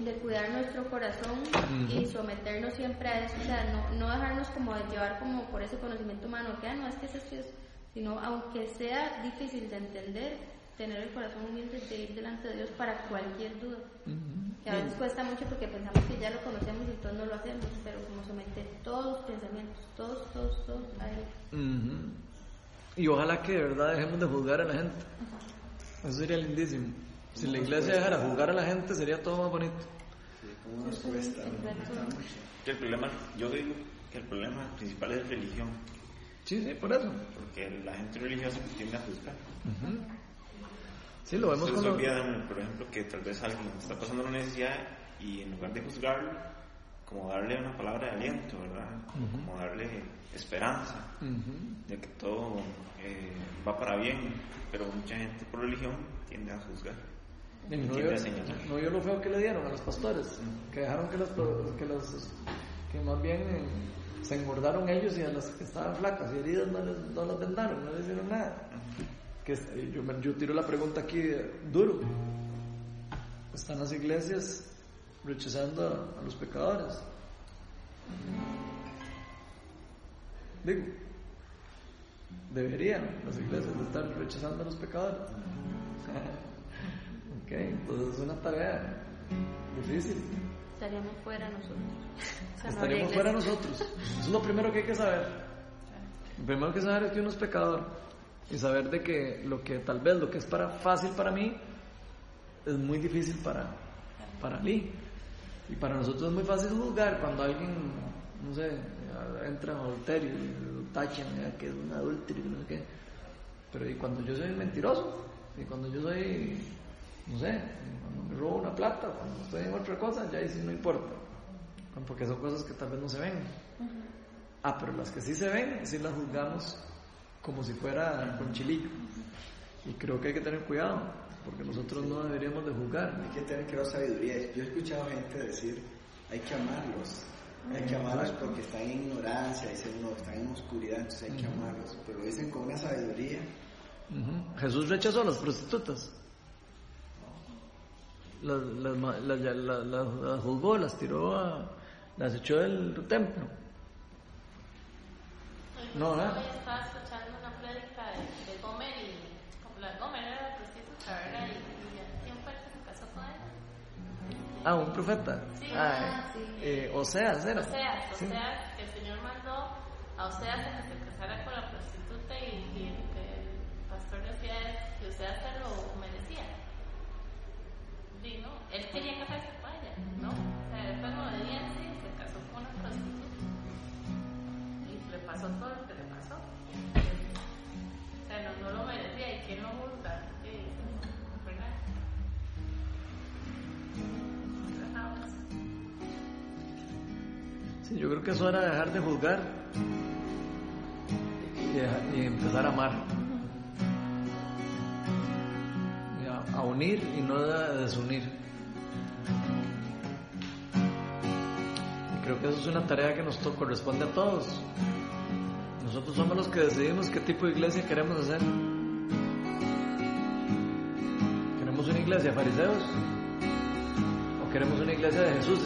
de cuidar nuestro corazón y someternos siempre a eso, o sea, no, no dejarnos como de llevar como por ese conocimiento humano, que ah, no es que es esto sino aunque sea difícil de entender, tener el corazón humilde de ir delante de Dios para cualquier duda. Que a veces cuesta mucho porque pensamos que ya lo conocemos y entonces no lo hacemos, pero como someter todos los pensamientos, todos, todos, todos a Él. Y ojalá que de verdad dejemos de juzgar a la gente. Eso sería lindísimo. Si la iglesia dejara juzgar a la gente, sería todo más bonito. Sí, cómo nos cuesta, nos Exacto. cuesta mucho. Que el problema, yo digo que el problema principal es religión, Sí, sí, por eso. porque la gente religiosa pues, tiende a juzgar. Ujú. Sí, lo vemos Se con les los... olvida, por ejemplo, que tal vez alguien está pasando una necesidad y en lugar de juzgarlo, como darle una palabra de aliento, ¿verdad? Como darle esperanza Ujú. de que todo eh, va para bien, pero mucha gente por religión tiende a juzgar. No, vio, no lo feo que le dieron a los pastores, que dejaron que los, que los que más bien eh, se engordaron ellos y a las que estaban flacas y heridas no, les, no las vendaron, no les hicieron nada. Que eh, yo, yo tiro la pregunta aquí eh, duro. ¿Están las iglesias rechazando a, a los pecadores? Digo, deberían las iglesias estar rechazando a los pecadores. (laughs) ok, entonces es una tarea difícil. Estaríamos fuera nosotros. O sea, no Estaríamos habría fuera nosotros. Eso es lo primero que hay que saber. Lo primero que saber es que uno es pecador y saber de que lo que tal vez lo que es para fácil para mí es muy difícil para para mí. Y para nosotros es muy fácil juzgar cuando alguien, no sé, entra en adulterio y lo tachan que es un adúltero y no sé qué. Pero y cuando yo soy mentiroso, y cuando yo soy, no sé, cuando me robo una plata, cuando estoy en otra cosa, ya ahí sí no importa. Porque son cosas que tal vez no se ven. Ah, pero las que sí se ven, sí las juzgamos como si fuera con chilillo. Y creo que hay que tener cuidado, porque nosotros no deberíamos de juzgar. Hay que tener que sabiduría. Yo he escuchado gente decir, hay que amarlos. Hay que amarlos porque están en ignorancia, dicen uno, están en oscuridad, entonces hay que amarlos. Pero lo dicen con una sabiduría. Ujú. Jesús rechazó a las prostitutas. Las, las, las- las- juzgó, las tiró, a, las echó del templo. No, Hoy ¿eh? estaba escuchando una prédica de, de Gomer y como la Gomer era prostituta, ¿verdad? Y, ¿quién fue el que se casó con él? Ah, un profeta. Sí, ah, ah, sí. eh, Oseas era. Oseas, Sí. Oseas, que el Señor mandó a Oseas a que se casara con la prostituta y, y que el pastor decía que Oseas merecía. Sí, ¿no? Él quería casarse con ella, ¿no? O sea, fue en obediencia y se casó con una prostituta. Y le pasó todo lo que le pasó. O sea, no, no lo merecía y quién lo juzga. Sí, yo creo que eso era dejar de juzgar y empezar a amar. A, unir y no a desunir. Creo que eso es una tarea que nos corresponde a todos. Nosotros somos los que decidimos qué tipo de iglesia queremos hacer. ¿Queremos una iglesia de fariseos? ¿O queremos una iglesia de Jesús?